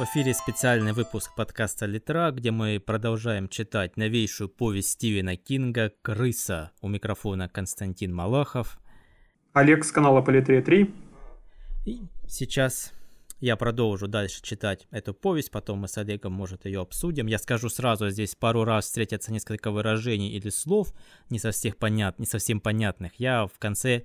В эфире специальный выпуск подкаста «Литра», где мы продолжаем читать новейшую повесть Стивена Кинга «Крыса». У микрофона Константин Малахов. Олег с канала Политрия 3. И сейчас я продолжу дальше читать эту повесть, потом мы с Олегом, может, ее обсудим. Я скажу сразу, здесь пару раз встретятся несколько выражений или слов, не, со всех понят, не совсем понятных. Я в конце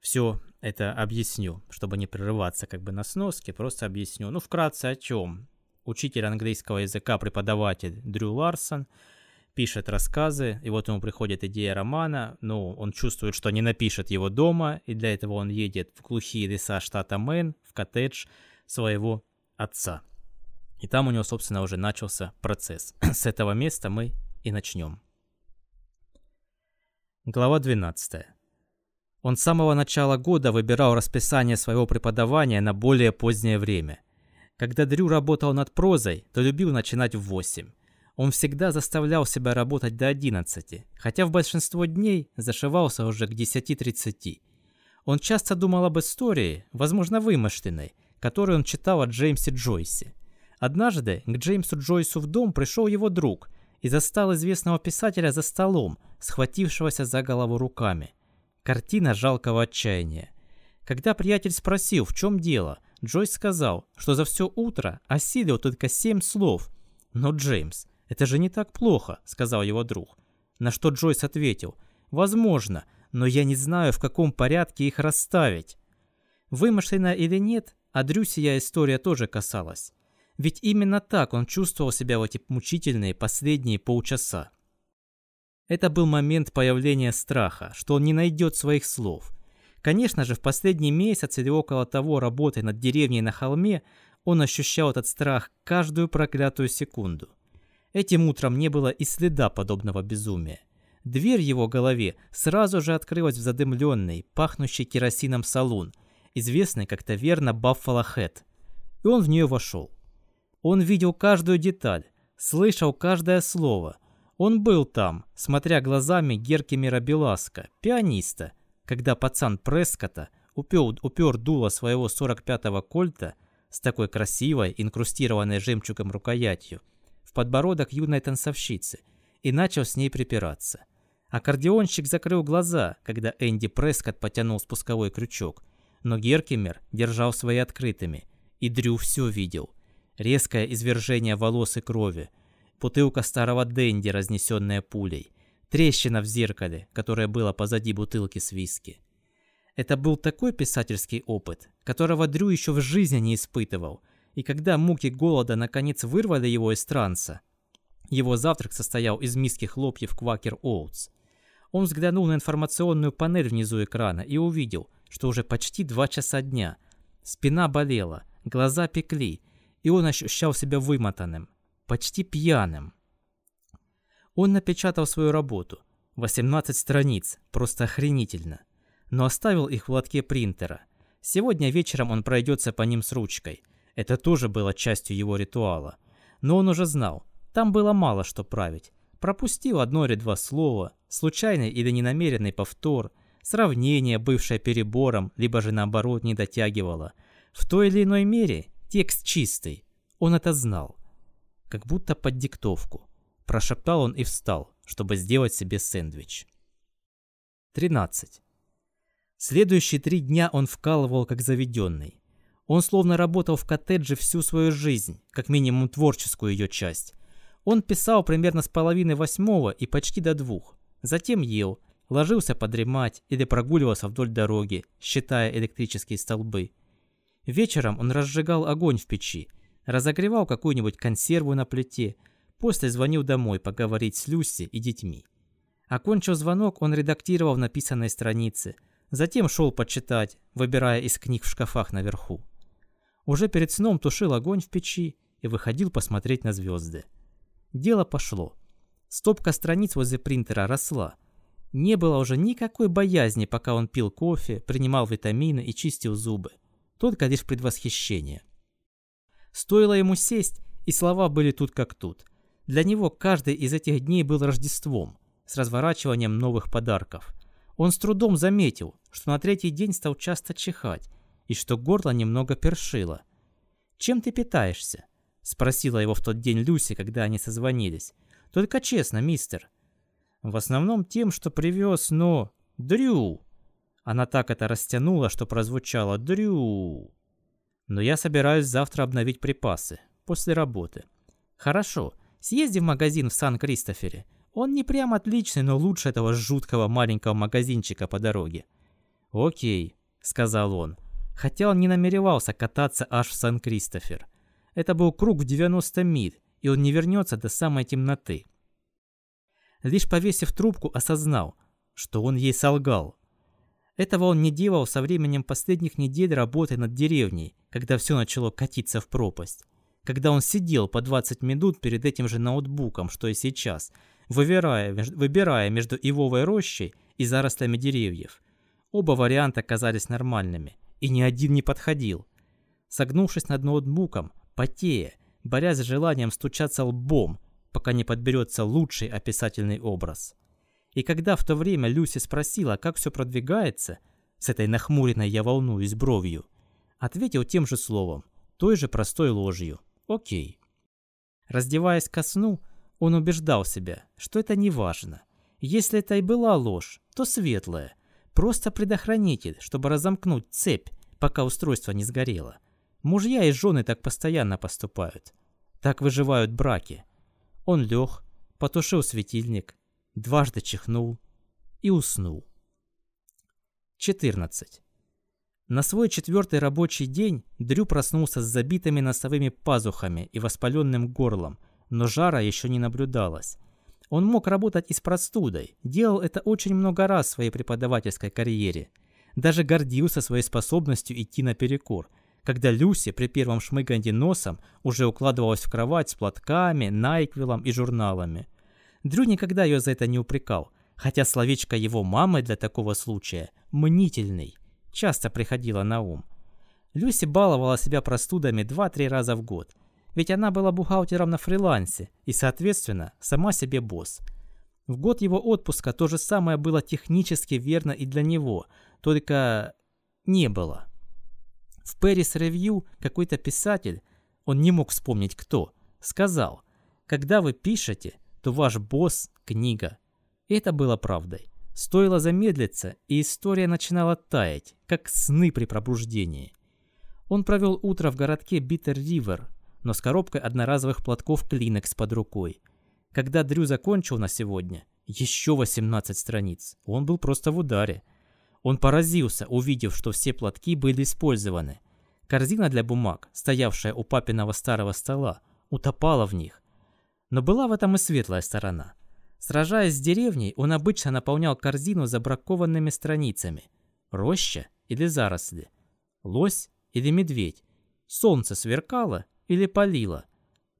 все это объясню, чтобы не прерываться как бы на сноске, просто объясню. Ну, вкратце о чем. Учитель английского языка, преподаватель Дрю Ларсон пишет рассказы, и вот ему приходит идея романа, но он чувствует, что не напишет его дома, и для этого он едет в глухие леса штата Мэн, в коттедж своего отца. И там у него, собственно, уже начался процесс. С этого места мы и начнем. Глава 12. Он с самого начала года выбирал расписание своего преподавания на более позднее время. Когда Дрю работал над прозой, то любил начинать в 8. Он всегда заставлял себя работать до 11, хотя в большинство дней зашивался уже к 10.30. Он часто думал об истории, возможно вымышленной, которую он читал от Джеймсе Джойсе. Однажды к Джеймсу Джойсу в дом пришел его друг и застал известного писателя за столом, схватившегося за голову руками – Картина жалкого отчаяния. Когда приятель спросил, в чем дело, Джойс сказал, что за все утро осилил только семь слов. «Но, Джеймс, это же не так плохо», — сказал его друг. На что Джойс ответил, «Возможно, но я не знаю, в каком порядке их расставить». Вымышленно или нет, а Дрю сия история тоже касалась. Ведь именно так он чувствовал себя в эти мучительные последние полчаса. Это был момент появления страха, что он не найдет своих слов. Конечно же, в последний месяц или около того работы над деревней на холме он ощущал этот страх каждую проклятую секунду. Этим утром не было и следа подобного безумия. Дверь его голове сразу же открылась в задымленный, пахнущий керосином салон, известный как таверна Баффало Хэт. И он в нее вошел. Он видел каждую деталь, слышал каждое слово – он был там, смотря глазами Геркимера Беласка, пианиста, когда пацан Прескота упер, упер дуло своего 45-го кольта с такой красивой, инкрустированной жемчугом рукоятью, в подбородок юной танцовщицы и начал с ней припираться. Аккордеонщик закрыл глаза, когда Энди Прескотт потянул спусковой крючок, но Геркимер держал свои открытыми, и Дрю все видел. Резкое извержение волос и крови – бутылка старого Дэнди, разнесенная пулей, трещина в зеркале, которое было позади бутылки с виски. Это был такой писательский опыт, которого Дрю еще в жизни не испытывал, и когда муки голода наконец вырвали его из транса, его завтрак состоял из миски хлопьев Квакер Оутс. Он взглянул на информационную панель внизу экрана и увидел, что уже почти два часа дня. Спина болела, глаза пекли, и он ощущал себя вымотанным почти пьяным. Он напечатал свою работу. 18 страниц, просто охренительно. Но оставил их в лотке принтера. Сегодня вечером он пройдется по ним с ручкой. Это тоже было частью его ритуала. Но он уже знал, там было мало что править. Пропустил одно или два слова, случайный или ненамеренный повтор, сравнение, бывшее перебором, либо же наоборот не дотягивало. В той или иной мере текст чистый. Он это знал как будто под диктовку. Прошептал он и встал, чтобы сделать себе сэндвич. 13. Следующие три дня он вкалывал как заведенный. Он словно работал в коттедже всю свою жизнь, как минимум творческую ее часть. Он писал примерно с половины восьмого и почти до двух. Затем ел, ложился подремать или прогуливался вдоль дороги, считая электрические столбы. Вечером он разжигал огонь в печи, разогревал какую-нибудь консерву на плите, после звонил домой поговорить с Люси и детьми. Окончив звонок, он редактировал написанные страницы, затем шел почитать, выбирая из книг в шкафах наверху. Уже перед сном тушил огонь в печи и выходил посмотреть на звезды. Дело пошло. Стопка страниц возле принтера росла. Не было уже никакой боязни, пока он пил кофе, принимал витамины и чистил зубы. Только лишь предвосхищение – Стоило ему сесть, и слова были тут как тут. Для него каждый из этих дней был Рождеством, с разворачиванием новых подарков. Он с трудом заметил, что на третий день стал часто чихать, и что горло немного першило. «Чем ты питаешься?» Спросила его в тот день Люси, когда они созвонились. Только честно, мистер. В основном тем, что привез, но... Дрю! Она так это растянула, что прозвучало «Дрю». Но я собираюсь завтра обновить припасы. После работы. Хорошо. Съезди в магазин в Сан-Кристофере. Он не прям отличный, но лучше этого жуткого маленького магазинчика по дороге. «Окей», — сказал он. Хотя он не намеревался кататься аж в Сан-Кристофер. Это был круг в 90 миль, и он не вернется до самой темноты. Лишь повесив трубку, осознал, что он ей солгал. Этого он не делал со временем последних недель работы над деревней, когда все начало катиться в пропасть. Когда он сидел по 20 минут перед этим же ноутбуком, что и сейчас, выбирая, выбирая между ивовой рощей и зарослями деревьев. Оба варианта казались нормальными, и ни один не подходил. Согнувшись над ноутбуком, потея, борясь с желанием стучаться лбом, пока не подберется лучший описательный образ. И когда в то время Люси спросила, как все продвигается, с этой нахмуренной я волнуюсь бровью, ответил тем же словом, той же простой ложью. Окей. Раздеваясь ко сну, он убеждал себя, что это не важно. Если это и была ложь, то светлая. Просто предохранитель, чтобы разомкнуть цепь, пока устройство не сгорело. Мужья и жены так постоянно поступают. Так выживают браки. Он лег, потушил светильник, дважды чихнул и уснул. 14. На свой четвертый рабочий день Дрю проснулся с забитыми носовыми пазухами и воспаленным горлом, но жара еще не наблюдалось. Он мог работать и с простудой, делал это очень много раз в своей преподавательской карьере. Даже гордился своей способностью идти наперекор, когда Люси при первом шмыганье носом уже укладывалась в кровать с платками, найквилом и журналами. Дрю никогда ее за это не упрекал, хотя словечко его мамы для такого случая «мнительный» часто приходило на ум. Люси баловала себя простудами 2-3 раза в год – ведь она была бухгалтером на фрилансе и, соответственно, сама себе босс. В год его отпуска то же самое было технически верно и для него, только не было. В Пэрис Ревью какой-то писатель, он не мог вспомнить кто, сказал, когда вы пишете, то ваш босс – книга. Это было правдой. Стоило замедлиться, и история начинала таять, как сны при пробуждении. Он провел утро в городке Биттер-Ривер, но с коробкой одноразовых платков Kleenex под рукой. Когда Дрю закончил на сегодня, еще 18 страниц, он был просто в ударе. Он поразился, увидев, что все платки были использованы. Корзина для бумаг, стоявшая у папиного старого стола, утопала в них. Но была в этом и светлая сторона. Сражаясь с деревней, он обычно наполнял корзину забракованными страницами. Роща или заросли? Лось или медведь? Солнце сверкало или палило.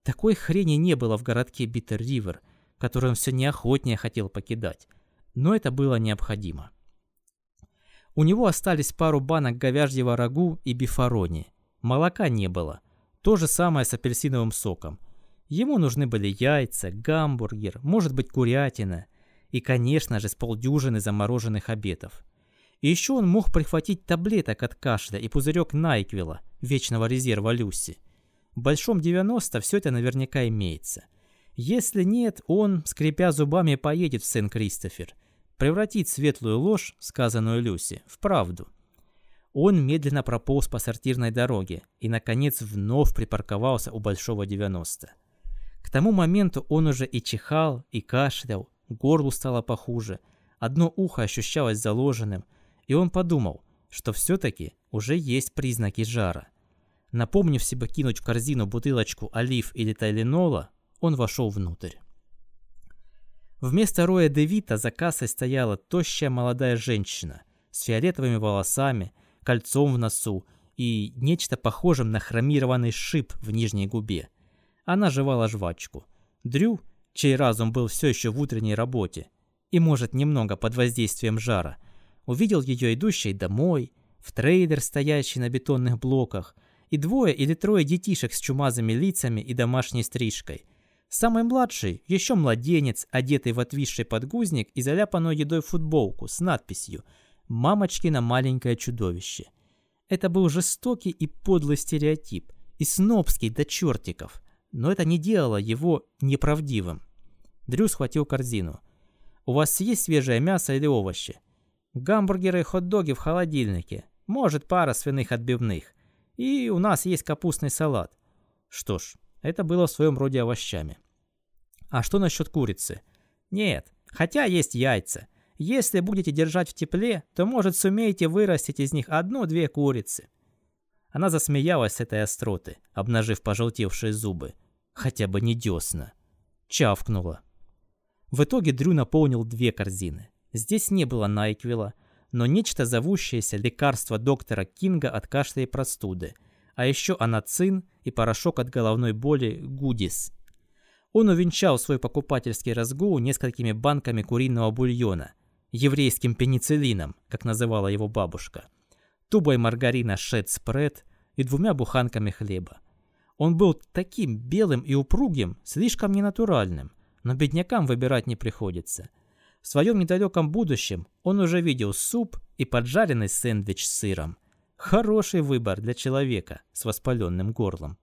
Такой хрени не было в городке Биттер-Ривер, который он все неохотнее хотел покидать. Но это было необходимо. У него остались пару банок говяжьего рагу и бифарони. Молока не было. То же самое с апельсиновым соком. Ему нужны были яйца, гамбургер, может быть курятина. И, конечно же, с полдюжины замороженных обедов. И еще он мог прихватить таблеток от кашля и пузырек Найквила, вечного резерва Люси. В Большом 90 все это наверняка имеется. Если нет, он, скрипя зубами, поедет в Сен-Кристофер. Превратит светлую ложь, сказанную Люси, в правду. Он медленно прополз по сортирной дороге и, наконец, вновь припарковался у Большого 90. К тому моменту он уже и чихал, и кашлял, горлу стало похуже, одно ухо ощущалось заложенным, и он подумал, что все-таки уже есть признаки жара. Напомнив себе кинуть в корзину бутылочку олив или тайленола, он вошел внутрь. Вместо Роя Девита за кассой стояла тощая молодая женщина с фиолетовыми волосами, кольцом в носу и нечто похожим на хромированный шип в нижней губе. Она жевала жвачку. Дрю, чей разум был все еще в утренней работе и, может, немного под воздействием жара, увидел ее идущей домой, в трейдер, стоящий на бетонных блоках, и двое или трое детишек с чумазыми лицами и домашней стрижкой. Самый младший, еще младенец, одетый в отвисший подгузник и заляпанную едой футболку с надписью «Мамочкино маленькое чудовище». Это был жестокий и подлый стереотип, и снобский до чертиков, но это не делало его неправдивым. Дрю схватил корзину. «У вас есть свежее мясо или овощи?» «Гамбургеры и хот-доги в холодильнике. Может, пара свиных отбивных. И у нас есть капустный салат». Что ж, это было в своем роде овощами. «А что насчет курицы?» «Нет, хотя есть яйца. Если будете держать в тепле, то, может, сумеете вырастить из них одну-две курицы». Она засмеялась с этой остроты, обнажив пожелтевшие зубы. Хотя бы не десна. Чавкнула. В итоге Дрю наполнил две корзины. Здесь не было Найквила, но нечто зовущееся лекарство доктора Кинга от кашля и простуды, а еще анацин и порошок от головной боли Гудис. Он увенчал свой покупательский разгул несколькими банками куриного бульона, еврейским пенициллином, как называла его бабушка, тубой маргарина Шед Спред и двумя буханками хлеба. Он был таким белым и упругим, слишком ненатуральным, но беднякам выбирать не приходится. В своем недалеком будущем он уже видел суп и поджаренный сэндвич с сыром. Хороший выбор для человека с воспаленным горлом.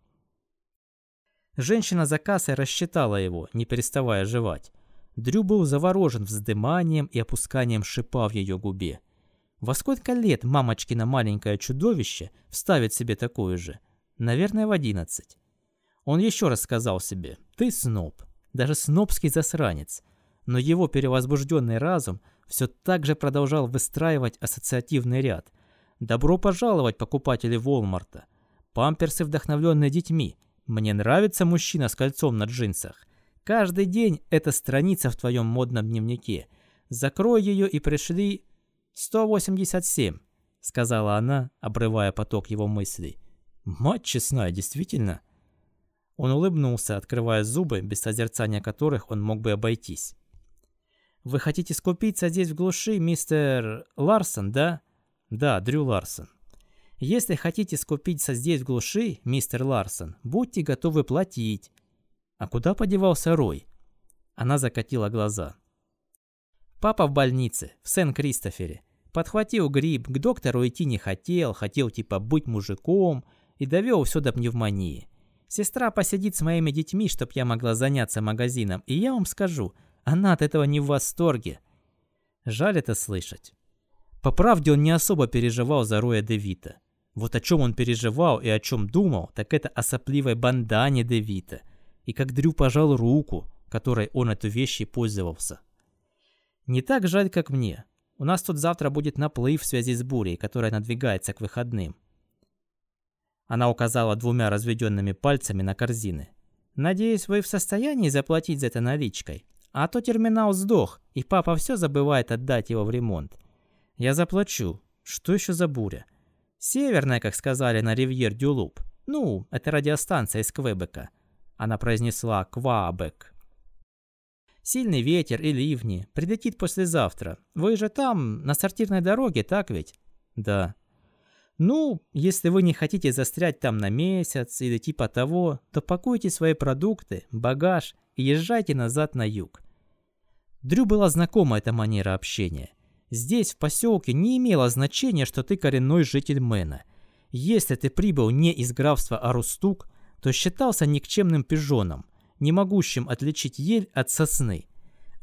Женщина за кассой рассчитала его, не переставая жевать. Дрю был заворожен вздыманием и опусканием шипа в ее губе. Во сколько лет мамочкино маленькое чудовище вставит себе такое же? Наверное, в одиннадцать. Он еще раз сказал себе «Ты сноб, даже снобский засранец». Но его перевозбужденный разум все так же продолжал выстраивать ассоциативный ряд. «Добро пожаловать, покупатели Волмарта! Памперсы, вдохновленные детьми! Мне нравится мужчина с кольцом на джинсах! Каждый день эта страница в твоем модном дневнике. Закрой ее и пришли 187, сказала она, обрывая поток его мыслей. Мать честная, действительно. Он улыбнулся, открывая зубы, без созерцания которых он мог бы обойтись. «Вы хотите скупиться здесь в глуши, мистер Ларсон, да?» «Да, Дрю Ларсон». «Если хотите скупиться здесь в глуши, мистер Ларсон, будьте готовы платить». «А куда подевался Рой?» Она закатила глаза. Папа в больнице, в Сен-Кристофере. Подхватил грипп, к доктору идти не хотел, хотел типа быть мужиком и довел все до пневмонии. Сестра посидит с моими детьми, чтоб я могла заняться магазином, и я вам скажу, она от этого не в восторге. Жаль это слышать. По правде он не особо переживал за Роя Девита. Вот о чем он переживал и о чем думал, так это о сопливой бандане Девита. И как Дрю пожал руку, которой он эту вещь и пользовался. Не так жаль, как мне. У нас тут завтра будет наплыв в связи с бурей, которая надвигается к выходным. Она указала двумя разведенными пальцами на корзины. Надеюсь, вы в состоянии заплатить за это наличкой. А то терминал сдох, и папа все забывает отдать его в ремонт. Я заплачу. Что еще за буря? Северная, как сказали на Ривьер-Дюлуп. Ну, это радиостанция из Квебека. Она произнесла «Квабек». Сильный ветер и ливни. Прилетит послезавтра. Вы же там, на сортирной дороге, так ведь? Да. Ну, если вы не хотите застрять там на месяц или типа того, то пакуйте свои продукты, багаж и езжайте назад на юг. Дрю была знакома эта манера общения. Здесь, в поселке, не имело значения, что ты коренной житель Мэна. Если ты прибыл не из графства Арустук, то считался никчемным пижоном, не могущим отличить ель от сосны.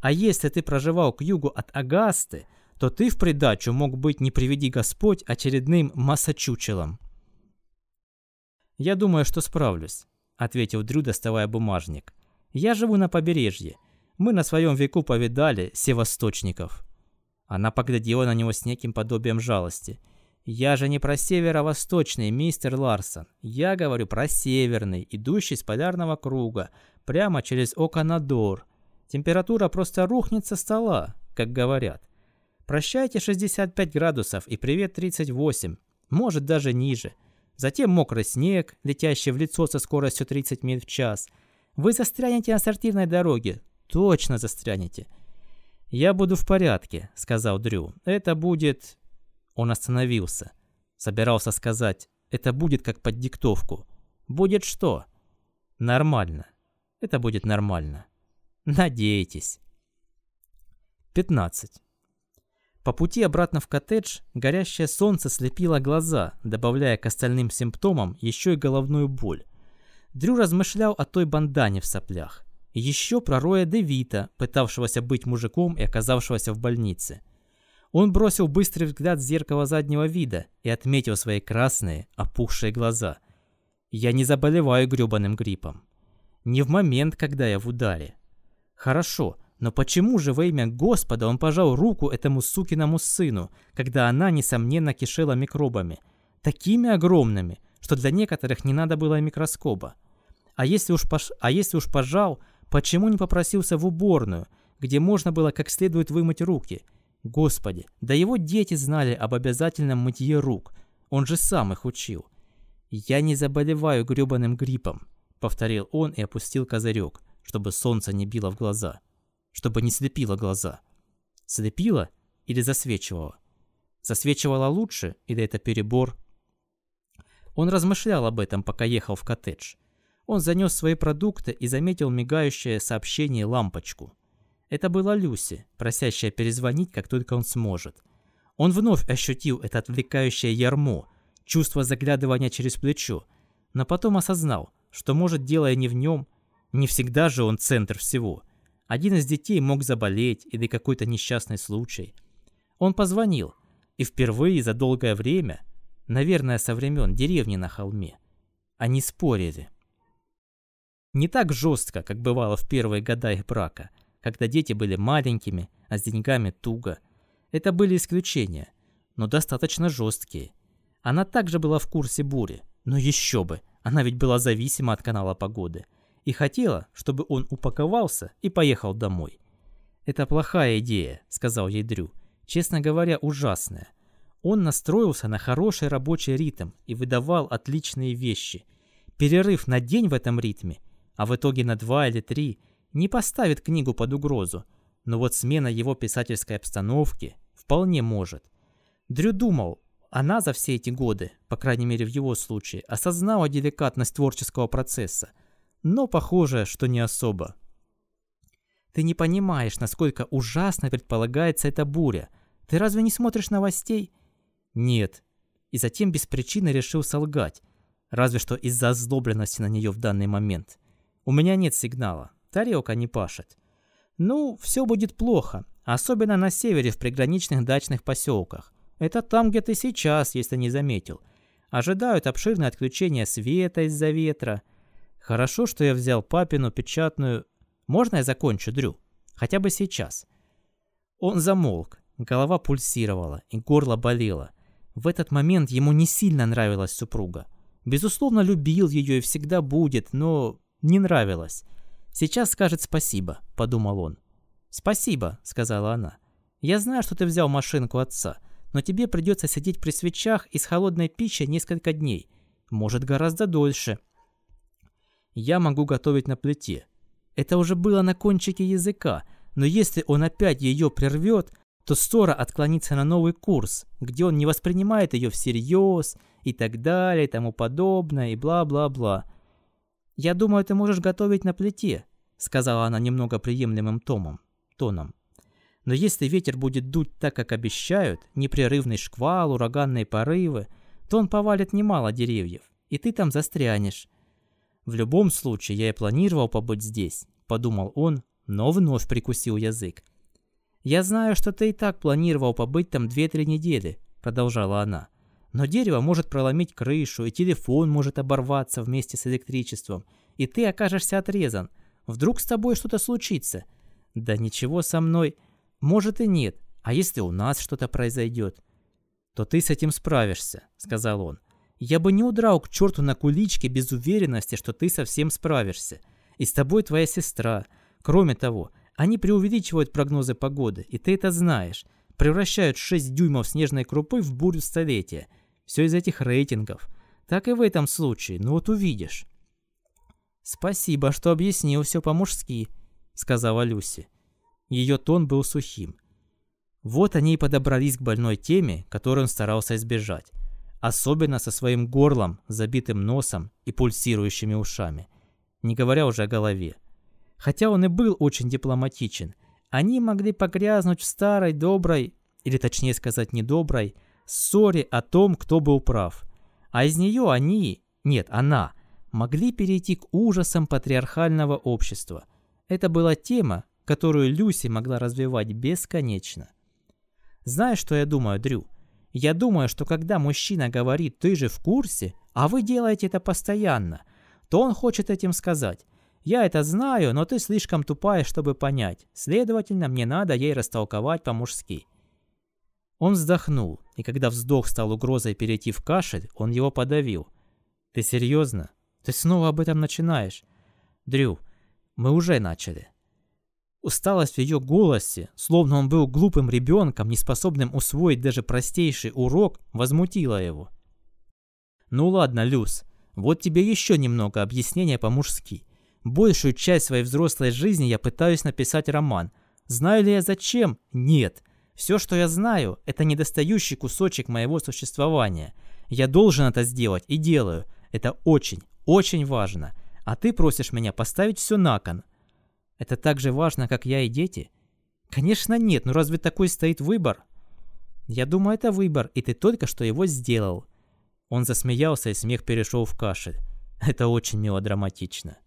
А если ты проживал к югу от Агасты, то ты в придачу мог быть, не приведи Господь, очередным массачучелом. «Я думаю, что справлюсь», — ответил Дрю, доставая бумажник. «Я живу на побережье. Мы на своем веку повидали севосточников». Она поглядела на него с неким подобием жалости. «Я же не про северо-восточный, мистер Ларсон. Я говорю про северный, идущий с полярного круга, прямо через Оканадор. Температура просто рухнет со стола, как говорят. Прощайте 65 градусов и привет 38, может даже ниже. Затем мокрый снег, летящий в лицо со скоростью 30 миль в час. Вы застрянете на сортирной дороге. Точно застрянете. «Я буду в порядке», — сказал Дрю. «Это будет...» Он остановился. Собирался сказать, «Это будет как под диктовку». «Будет что?» «Нормально. Это будет нормально. Надейтесь. 15. По пути обратно в коттедж горящее солнце слепило глаза, добавляя к остальным симптомам еще и головную боль. Дрю размышлял о той бандане в соплях. Еще про Роя Девита, пытавшегося быть мужиком и оказавшегося в больнице. Он бросил быстрый взгляд в зеркало заднего вида и отметил свои красные, опухшие глаза. «Я не заболеваю грёбаным гриппом. Не в момент, когда я в ударе. Хорошо, но почему же во имя Господа он пожал руку этому сукиному сыну, когда она, несомненно, кишела микробами? Такими огромными, что для некоторых не надо было микроскопа. А если уж, пош... а если уж пожал, почему не попросился в уборную, где можно было как следует вымыть руки? Господи, да его дети знали об обязательном мытье рук. Он же сам их учил. «Я не заболеваю грёбаным гриппом», — повторил он и опустил козырек, чтобы солнце не било в глаза чтобы не слепило глаза. Слепило или засвечивало? Засвечивало лучше или это перебор? Он размышлял об этом, пока ехал в коттедж. Он занес свои продукты и заметил мигающее сообщение лампочку. Это была Люси, просящая перезвонить, как только он сможет. Он вновь ощутил это отвлекающее ярмо, чувство заглядывания через плечо, но потом осознал, что, может, дело не в нем, не всегда же он центр всего – один из детей мог заболеть или какой-то несчастный случай. Он позвонил, и впервые за долгое время, наверное, со времен деревни на холме, они спорили. Не так жестко, как бывало в первые года их брака, когда дети были маленькими, а с деньгами туго. Это были исключения, но достаточно жесткие. Она также была в курсе бури, но еще бы, она ведь была зависима от канала погоды – и хотела, чтобы он упаковался и поехал домой. «Это плохая идея», — сказал ей Дрю. «Честно говоря, ужасная. Он настроился на хороший рабочий ритм и выдавал отличные вещи. Перерыв на день в этом ритме, а в итоге на два или три, не поставит книгу под угрозу, но вот смена его писательской обстановки вполне может. Дрю думал, она за все эти годы, по крайней мере в его случае, осознала деликатность творческого процесса, но похоже, что не особо. Ты не понимаешь, насколько ужасно предполагается эта буря. Ты разве не смотришь новостей? Нет. И затем без причины решил солгать. Разве что из-за озлобленности на нее в данный момент. У меня нет сигнала. Тарелка не пашет. Ну, все будет плохо. Особенно на севере в приграничных дачных поселках. Это там, где ты сейчас, если не заметил. Ожидают обширное отключение света из-за ветра – Хорошо, что я взял папину печатную... Можно я закончу, Дрю? Хотя бы сейчас. Он замолк. Голова пульсировала, и горло болело. В этот момент ему не сильно нравилась супруга. Безусловно, любил ее и всегда будет, но не нравилось. «Сейчас скажет спасибо», — подумал он. «Спасибо», — сказала она. «Я знаю, что ты взял машинку отца, но тебе придется сидеть при свечах и с холодной пищей несколько дней. Может, гораздо дольше я могу готовить на плите. Это уже было на кончике языка, но если он опять ее прервет, то ссора отклонится на новый курс, где он не воспринимает ее всерьез и так далее, и тому подобное, и бла-бла-бла. «Я думаю, ты можешь готовить на плите», — сказала она немного приемлемым томом, тоном. «Но если ветер будет дуть так, как обещают, непрерывный шквал, ураганные порывы, то он повалит немало деревьев, и ты там застрянешь. В любом случае, я и планировал побыть здесь, подумал он, но вновь прикусил язык. «Я знаю, что ты и так планировал побыть там 2-3 недели», — продолжала она. «Но дерево может проломить крышу, и телефон может оборваться вместе с электричеством, и ты окажешься отрезан. Вдруг с тобой что-то случится?» «Да ничего со мной. Может и нет. А если у нас что-то произойдет?» «То ты с этим справишься», — сказал он. Я бы не удрал к черту на куличке без уверенности, что ты совсем справишься. И с тобой твоя сестра. Кроме того, они преувеличивают прогнозы погоды, и ты это знаешь. Превращают 6 дюймов снежной крупы в бурю столетия. Все из этих рейтингов. Так и в этом случае, ну вот увидишь. «Спасибо, что объяснил все по-мужски», — сказала Люси. Ее тон был сухим. Вот они и подобрались к больной теме, которую он старался избежать особенно со своим горлом, забитым носом и пульсирующими ушами, не говоря уже о голове. Хотя он и был очень дипломатичен, они могли погрязнуть в старой доброй, или точнее сказать недоброй, ссоре о том, кто был прав. А из нее они, нет, она, могли перейти к ужасам патриархального общества. Это была тема, которую Люси могла развивать бесконечно. Знаешь, что я думаю, Дрю? Я думаю, что когда мужчина говорит «ты же в курсе», а вы делаете это постоянно, то он хочет этим сказать «я это знаю, но ты слишком тупая, чтобы понять, следовательно, мне надо ей растолковать по-мужски». Он вздохнул, и когда вздох стал угрозой перейти в кашель, он его подавил. «Ты серьезно? Ты снова об этом начинаешь?» «Дрю, мы уже начали». Усталость в ее голосе, словно он был глупым ребенком, неспособным усвоить даже простейший урок, возмутила его. «Ну ладно, Люс, вот тебе еще немного объяснения по-мужски. Большую часть своей взрослой жизни я пытаюсь написать роман. Знаю ли я зачем? Нет. Все, что я знаю, это недостающий кусочек моего существования. Я должен это сделать и делаю. Это очень, очень важно. А ты просишь меня поставить все на кон. Это так же важно, как я и дети? Конечно нет, но разве такой стоит выбор? Я думаю, это выбор, и ты только что его сделал. Он засмеялся, и смех перешел в кашель. Это очень мелодраматично.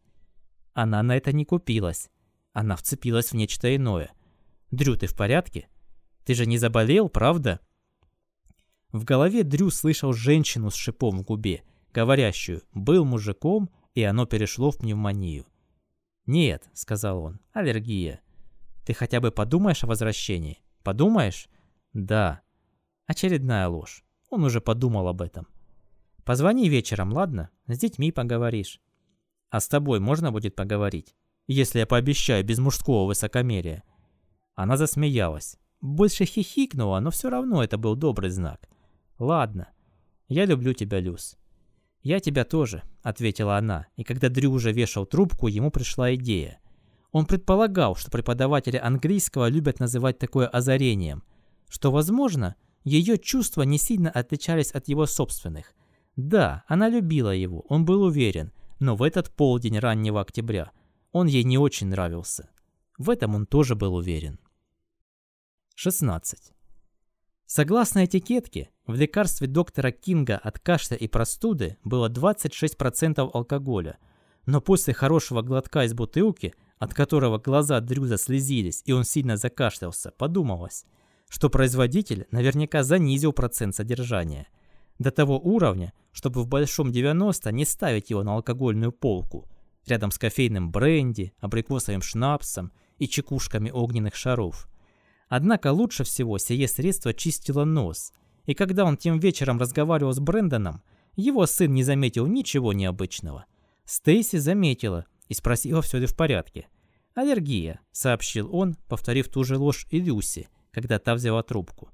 Она на это не купилась. Она вцепилась в нечто иное. «Дрю, ты в порядке?» Ты же не заболел, правда?» В голове Дрю слышал женщину с шипом в губе, говорящую «был мужиком, и оно перешло в пневмонию». «Нет», — сказал он, — «аллергия». «Ты хотя бы подумаешь о возвращении? Подумаешь?» «Да». Очередная ложь. Он уже подумал об этом. «Позвони вечером, ладно? С детьми поговоришь». «А с тобой можно будет поговорить? Если я пообещаю без мужского высокомерия». Она засмеялась. Больше хихикнула, но все равно это был добрый знак. «Ладно. Я люблю тебя, Люс». «Я тебя тоже», — ответила она, и когда Дрю уже вешал трубку, ему пришла идея. Он предполагал, что преподаватели английского любят называть такое озарением, что, возможно, ее чувства не сильно отличались от его собственных. Да, она любила его, он был уверен, но в этот полдень раннего октября он ей не очень нравился. В этом он тоже был уверен. 16. Согласно этикетке, в лекарстве доктора Кинга от кашля и простуды было 26% алкоголя, но после хорошего глотка из бутылки, от которого глаза Дрюза слезились и он сильно закашлялся, подумалось, что производитель наверняка занизил процент содержания до того уровня, чтобы в большом 90 не ставить его на алкогольную полку, рядом с кофейным бренди, абрикосовым шнапсом и чекушками огненных шаров. Однако лучше всего сие средство чистило нос, и когда он тем вечером разговаривал с Брэндоном, его сын не заметил ничего необычного. Стейси заметила и спросила, все ли в порядке. «Аллергия», — сообщил он, повторив ту же ложь и Люси, когда та взяла трубку.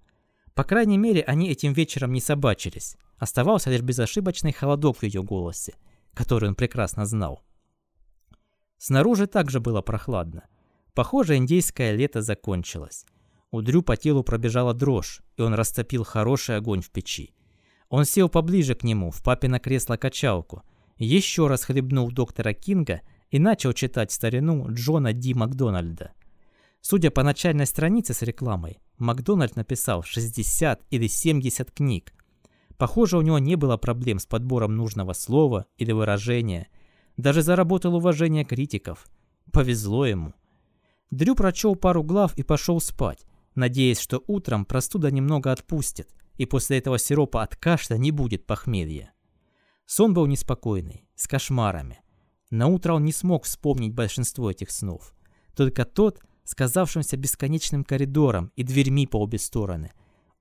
По крайней мере, они этим вечером не собачились. Оставался лишь безошибочный холодок в ее голосе, который он прекрасно знал. Снаружи также было прохладно. Похоже, индейское лето закончилось. У Дрю по телу пробежала дрожь, и он растопил хороший огонь в печи. Он сел поближе к нему, в папино кресло-качалку, еще раз хлебнул доктора Кинга и начал читать старину Джона Ди Макдональда. Судя по начальной странице с рекламой, Макдональд написал 60 или 70 книг. Похоже, у него не было проблем с подбором нужного слова или выражения. Даже заработал уважение критиков. Повезло ему. Дрю прочел пару глав и пошел спать, надеясь, что утром простуда немного отпустит, и после этого сиропа от кашля не будет похмелья. Сон был неспокойный, с кошмарами. На утро он не смог вспомнить большинство этих снов. Только тот, с казавшимся бесконечным коридором и дверьми по обе стороны.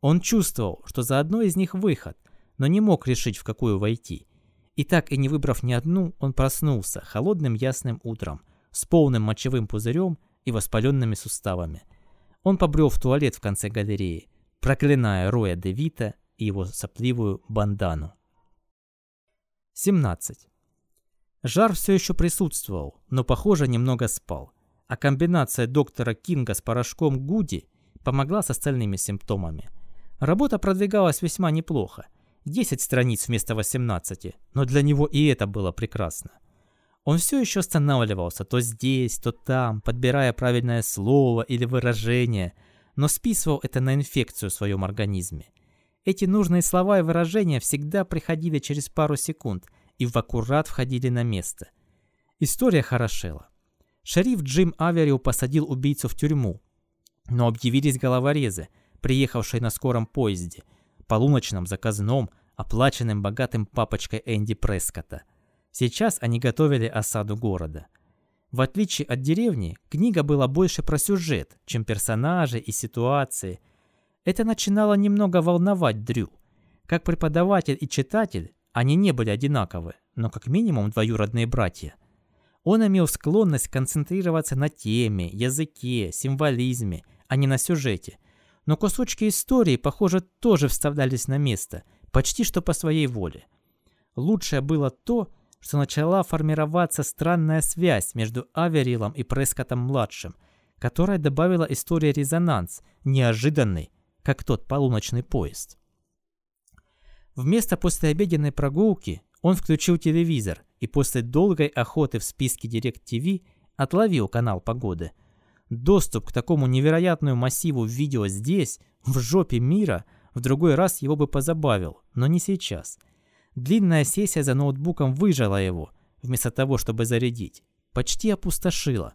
Он чувствовал, что за одной из них выход, но не мог решить, в какую войти. И так и не выбрав ни одну, он проснулся холодным ясным утром, с полным мочевым пузырем и воспаленными суставами – он побрел в туалет в конце галереи, проклиная Роя де Вита и его сопливую бандану. 17. Жар все еще присутствовал, но, похоже, немного спал, а комбинация доктора Кинга с порошком Гуди помогла с остальными симптомами. Работа продвигалась весьма неплохо. 10 страниц вместо 18, но для него и это было прекрасно. Он все еще останавливался то здесь, то там, подбирая правильное слово или выражение, но списывал это на инфекцию в своем организме. Эти нужные слова и выражения всегда приходили через пару секунд, и в аккурат входили на место. История хорошела. Шериф Джим Аверио посадил убийцу в тюрьму, но объявились головорезы, приехавшие на скором поезде, полуночном заказном, оплаченным богатым папочкой Энди Прескота. Сейчас они готовили осаду города. В отличие от деревни, книга была больше про сюжет, чем персонажи и ситуации. Это начинало немного волновать Дрю. Как преподаватель и читатель, они не были одинаковы, но как минимум двоюродные братья. Он имел склонность концентрироваться на теме, языке, символизме, а не на сюжете. Но кусочки истории, похоже, тоже вставлялись на место, почти что по своей воле. Лучшее было то, что начала формироваться странная связь между Аверилом и Прескотом-младшим, которая добавила истории резонанс, неожиданный, как тот полуночный поезд. Вместо послеобеденной прогулки он включил телевизор и после долгой охоты в списке ТВ отловил канал погоды. Доступ к такому невероятному массиву видео здесь, в жопе мира, в другой раз его бы позабавил, но не сейчас – Длинная сессия за ноутбуком выжила его, вместо того, чтобы зарядить. Почти опустошила.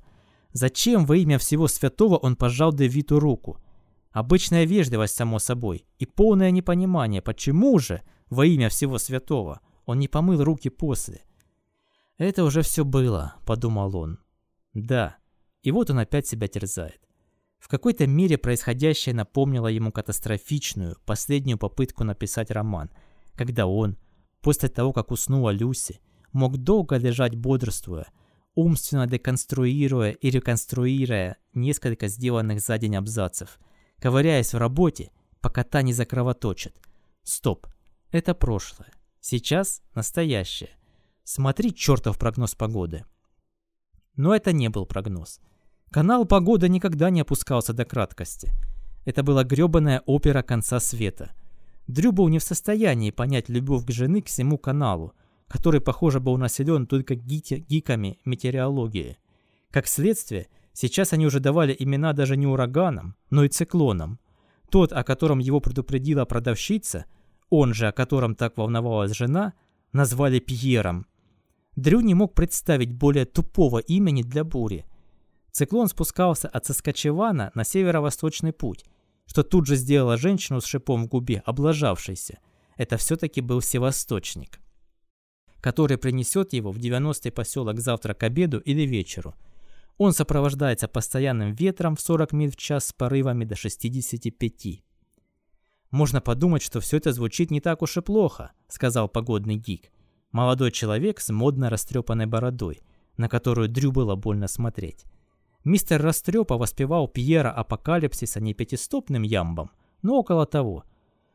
Зачем во имя всего святого он пожал Дэвиду руку? Обычная вежливость, само собой, и полное непонимание, почему же, во имя всего святого, он не помыл руки после. «Это уже все было», — подумал он. «Да». И вот он опять себя терзает. В какой-то мере происходящее напомнило ему катастрофичную, последнюю попытку написать роман, когда он, После того, как уснула Люси, мог долго лежать бодрствуя, умственно деконструируя и реконструируя несколько сделанных за день абзацев, ковыряясь в работе, пока та не закровоточит. Стоп, это прошлое. Сейчас настоящее. Смотри чертов прогноз погоды. Но это не был прогноз. Канал «Погода» никогда не опускался до краткости. Это была грёбаная опера конца света – Дрю был не в состоянии понять любовь к жены к всему каналу, который, похоже, был населен только гиками метеорологии. Как следствие, сейчас они уже давали имена даже не ураганам, но и циклонам. Тот, о котором его предупредила продавщица, он же, о котором так волновалась жена, назвали Пьером. Дрю не мог представить более тупого имени для бури. Циклон спускался от Соскочевана на северо-восточный путь, что тут же сделала женщину с шипом в губе, облажавшейся. Это все-таки был Севасточник, который принесет его в 90-й поселок завтра к обеду или вечеру. Он сопровождается постоянным ветром в 40 миль в час с порывами до 65. «Можно подумать, что все это звучит не так уж и плохо», — сказал погодный гик. Молодой человек с модно растрепанной бородой, на которую Дрю было больно смотреть. Мистер Растрепа воспевал Пьера Апокалипсиса не пятистопным ямбом, но около того.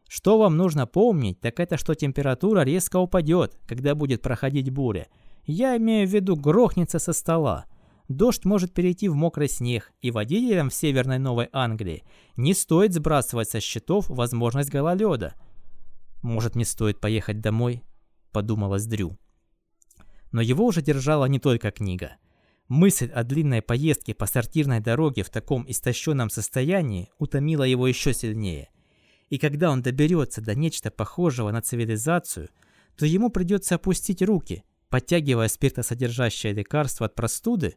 Что вам нужно помнить, так это что температура резко упадет, когда будет проходить буря. Я имею в виду грохнется со стола. Дождь может перейти в мокрый снег, и водителям в Северной Новой Англии не стоит сбрасывать со счетов возможность гололеда. «Может, не стоит поехать домой?» – подумалось Дрю. Но его уже держала не только книга – Мысль о длинной поездке по сортирной дороге в таком истощенном состоянии утомила его еще сильнее. И когда он доберется до нечто похожего на цивилизацию, то ему придется опустить руки, подтягивая спиртосодержащее лекарство от простуды.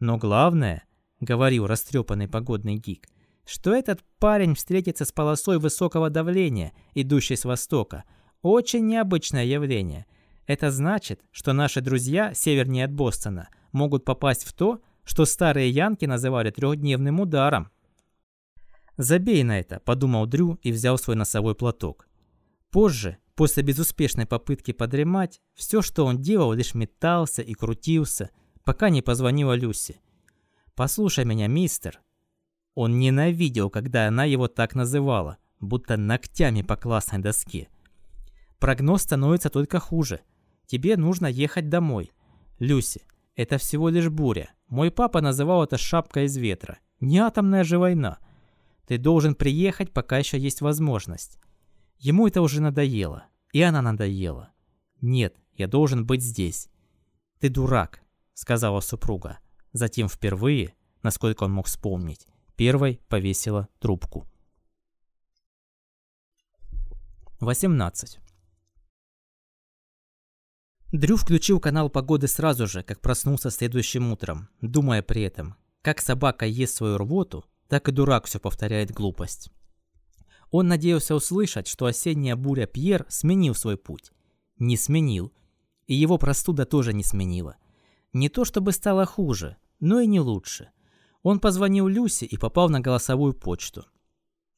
Но главное, говорил растрепанный погодный гик, что этот парень встретится с полосой высокого давления, идущей с востока. Очень необычное явление. Это значит, что наши друзья севернее от Бостона – могут попасть в то, что старые янки называли трехдневным ударом. «Забей на это», – подумал Дрю и взял свой носовой платок. Позже, после безуспешной попытки подремать, все, что он делал, лишь метался и крутился, пока не позвонила Люси. «Послушай меня, мистер». Он ненавидел, когда она его так называла, будто ногтями по классной доске. Прогноз становится только хуже. Тебе нужно ехать домой. Люси, это всего лишь буря. Мой папа называл это шапка из ветра. Не атомная же война. Ты должен приехать, пока еще есть возможность. Ему это уже надоело. И она надоела. Нет, я должен быть здесь. Ты дурак, сказала супруга. Затем впервые, насколько он мог вспомнить, первой повесила трубку. 18. Дрю включил канал погоды сразу же, как проснулся следующим утром, думая при этом, как собака ест свою рвоту, так и дурак все повторяет глупость. Он надеялся услышать, что осенняя буря Пьер сменил свой путь. Не сменил. И его простуда тоже не сменила. Не то чтобы стало хуже, но и не лучше. Он позвонил Люси и попал на голосовую почту.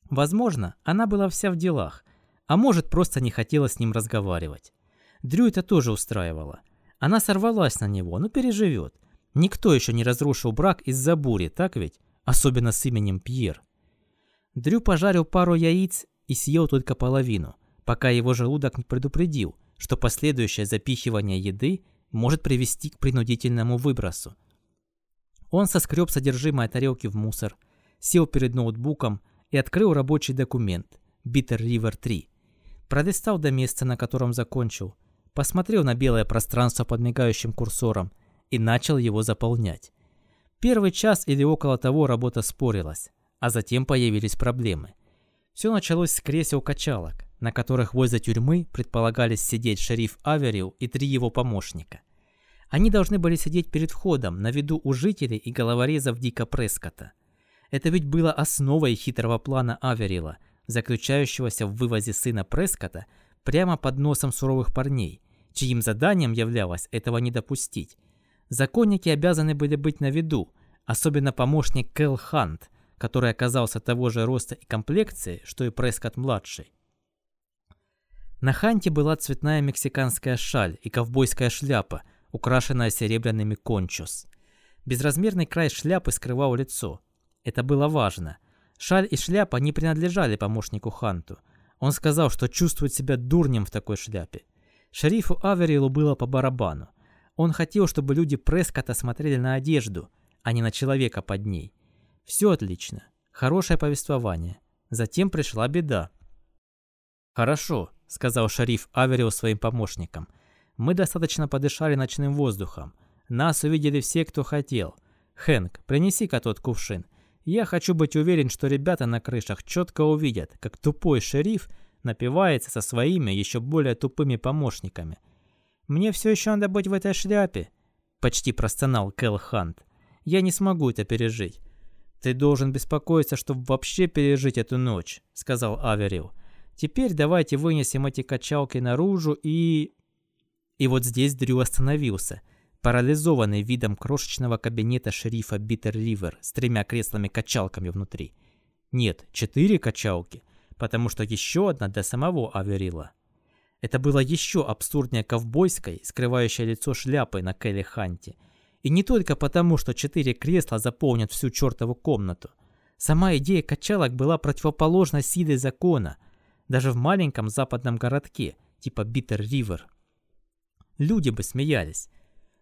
Возможно, она была вся в делах, а может просто не хотела с ним разговаривать. Дрю это тоже устраивало. Она сорвалась на него, но переживет. Никто еще не разрушил брак из-за бури, так ведь? Особенно с именем Пьер. Дрю пожарил пару яиц и съел только половину, пока его желудок не предупредил, что последующее запихивание еды может привести к принудительному выбросу. Он соскреб содержимое тарелки в мусор, сел перед ноутбуком и открыл рабочий документ Bitter River 3. Пролистал до места, на котором закончил, посмотрел на белое пространство под мигающим курсором и начал его заполнять. Первый час или около того работа спорилась, а затем появились проблемы. Все началось с кресел-качалок, на которых возле тюрьмы предполагались сидеть шериф Аверил и три его помощника. Они должны были сидеть перед входом, на виду у жителей и головорезов Дика Прескота. Это ведь было основой хитрого плана Аверила, заключающегося в вывозе сына Прескота прямо под носом суровых парней, чьим заданием являлось этого не допустить. Законники обязаны были быть на виду, особенно помощник Кэл Хант, который оказался того же роста и комплекции, что и Прескотт-младший. На Ханте была цветная мексиканская шаль и ковбойская шляпа, украшенная серебряными кончус. Безразмерный край шляпы скрывал лицо. Это было важно. Шаль и шляпа не принадлежали помощнику Ханту. Он сказал, что чувствует себя дурнем в такой шляпе. Шерифу Аверилу было по барабану. Он хотел, чтобы люди Прескота смотрели на одежду, а не на человека под ней. Все отлично. Хорошее повествование. Затем пришла беда. «Хорошо», — сказал шериф Аверил своим помощникам. «Мы достаточно подышали ночным воздухом. Нас увидели все, кто хотел. Хэнк, принеси-ка тот кувшин. Я хочу быть уверен, что ребята на крышах четко увидят, как тупой шериф напивается со своими еще более тупыми помощниками. «Мне все еще надо быть в этой шляпе», — почти простонал Кэл Хант. «Я не смогу это пережить». «Ты должен беспокоиться, чтобы вообще пережить эту ночь», — сказал Аверил. «Теперь давайте вынесем эти качалки наружу и...» И вот здесь Дрю остановился, парализованный видом крошечного кабинета шерифа Биттер Ривер с тремя креслами-качалками внутри. Нет, четыре качалки потому что еще одна для самого Аверила. Это было еще абсурднее ковбойской, скрывающей лицо шляпой на Келли Ханте. И не только потому, что четыре кресла заполнят всю чертову комнату. Сама идея качалок была противоположна силе закона, даже в маленьком западном городке, типа Биттер-Ривер. Люди бы смеялись.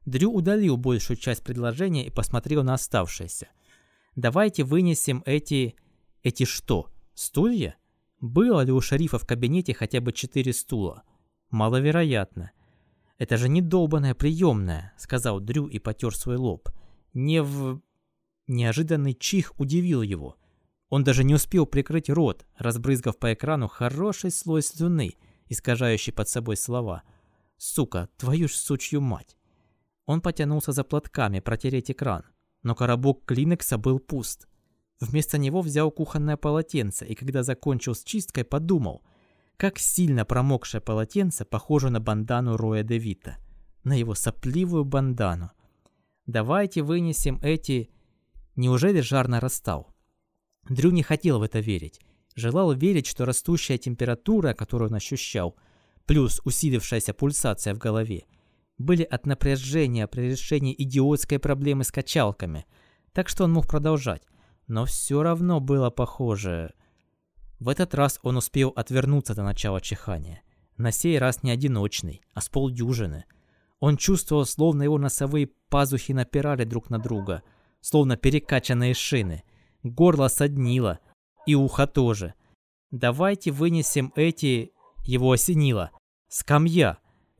Дрю удалил большую часть предложения и посмотрел на оставшееся. «Давайте вынесем эти... эти что? Стулья?» Было ли у шерифа в кабинете хотя бы четыре стула? Маловероятно. «Это же не долбаная приемная», — сказал Дрю и потер свой лоб. «Не в...» Неожиданный чих удивил его. Он даже не успел прикрыть рот, разбрызгав по экрану хороший слой слюны, искажающий под собой слова. «Сука, твою ж сучью мать!» Он потянулся за платками протереть экран, но коробок Клинекса был пуст. Вместо него взял кухонное полотенце и когда закончил с чисткой, подумал, как сильно промокшее полотенце похоже на бандану Роя Девита, на его сопливую бандану. Давайте вынесем эти... Неужели жар нарастал? Дрю не хотел в это верить. Желал верить, что растущая температура, которую он ощущал, плюс усилившаяся пульсация в голове, были от напряжения при решении идиотской проблемы с качалками, так что он мог продолжать но все равно было похоже. В этот раз он успел отвернуться до начала чихания. На сей раз не одиночный, а с полдюжины. Он чувствовал, словно его носовые пазухи напирали друг на друга, словно перекачанные шины. Горло соднило, и ухо тоже. «Давайте вынесем эти...» Его осенило. «Скамья!»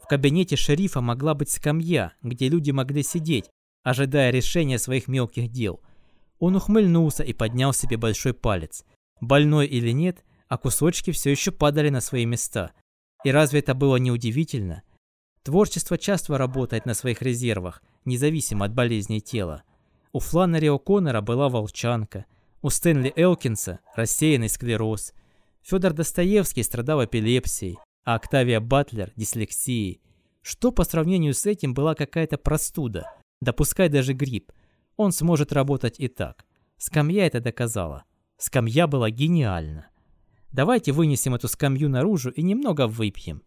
Кабинете шерифа могла быть скамья, где люди могли сидеть, ожидая решения своих мелких дел – он ухмыльнулся и поднял себе большой палец. Больной или нет, а кусочки все еще падали на свои места. И разве это было не удивительно? Творчество часто работает на своих резервах, независимо от болезней тела. У Фланнери О'Коннора была волчанка, у Стэнли Элкинса – рассеянный склероз, Федор Достоевский страдал эпилепсией, а Октавия Батлер – дислексией. Что по сравнению с этим была какая-то простуда, допускай даже грипп. Он сможет работать и так. Скамья это доказала. Скамья была гениальна. Давайте вынесем эту скамью наружу и немного выпьем.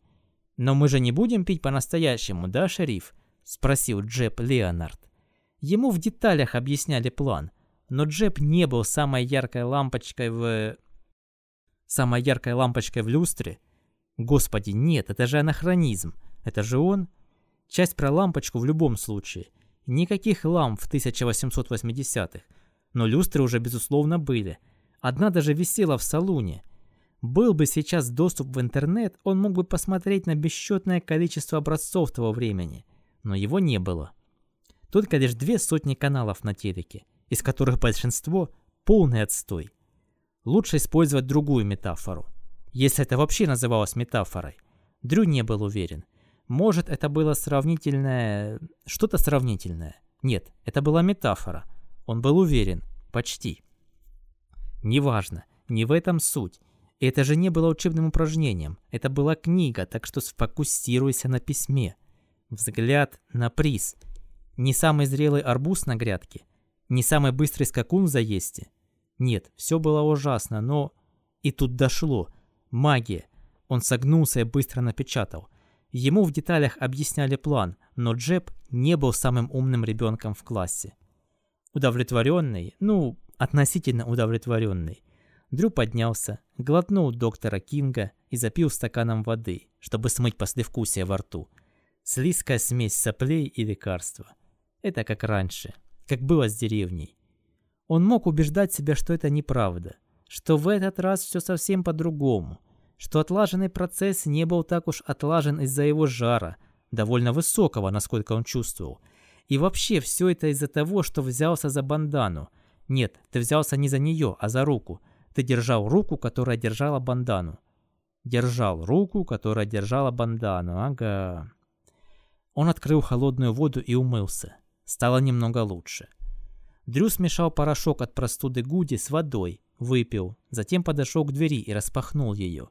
Но мы же не будем пить по-настоящему, да, шериф? Спросил Джеб Леонард. Ему в деталях объясняли план, но Джеб не был самой яркой лампочкой в... Самой яркой лампочкой в люстре? Господи, нет, это же анахронизм. Это же он? Часть про лампочку в любом случае. Никаких ламп в 1880-х. Но люстры уже безусловно были. Одна даже висела в салоне. Был бы сейчас доступ в интернет, он мог бы посмотреть на бесчетное количество образцов того времени. Но его не было. Только лишь две сотни каналов на телеке, из которых большинство – полный отстой. Лучше использовать другую метафору. Если это вообще называлось метафорой. Дрю не был уверен. Может, это было сравнительное... Что-то сравнительное. Нет, это была метафора. Он был уверен. Почти. Неважно. Не в этом суть. Это же не было учебным упражнением. Это была книга, так что сфокусируйся на письме. Взгляд на приз. Не самый зрелый арбуз на грядке. Не самый быстрый скакун в заезде. Нет, все было ужасно, но... И тут дошло. Магия. Он согнулся и быстро напечатал. Ему в деталях объясняли план, но Джеб не был самым умным ребенком в классе. Удовлетворенный, ну, относительно удовлетворенный, Дрю поднялся, глотнул доктора Кинга и запил стаканом воды, чтобы смыть послевкусие во рту. Слизкая смесь соплей и лекарства. Это как раньше, как было с деревней. Он мог убеждать себя, что это неправда, что в этот раз все совсем по-другому, что отлаженный процесс не был так уж отлажен из-за его жара, довольно высокого, насколько он чувствовал. И вообще все это из-за того, что взялся за бандану. Нет, ты взялся не за нее, а за руку. Ты держал руку, которая держала бандану. Держал руку, которая держала бандану, ага. Он открыл холодную воду и умылся. Стало немного лучше. Дрю смешал порошок от простуды Гуди с водой, выпил, затем подошел к двери и распахнул ее.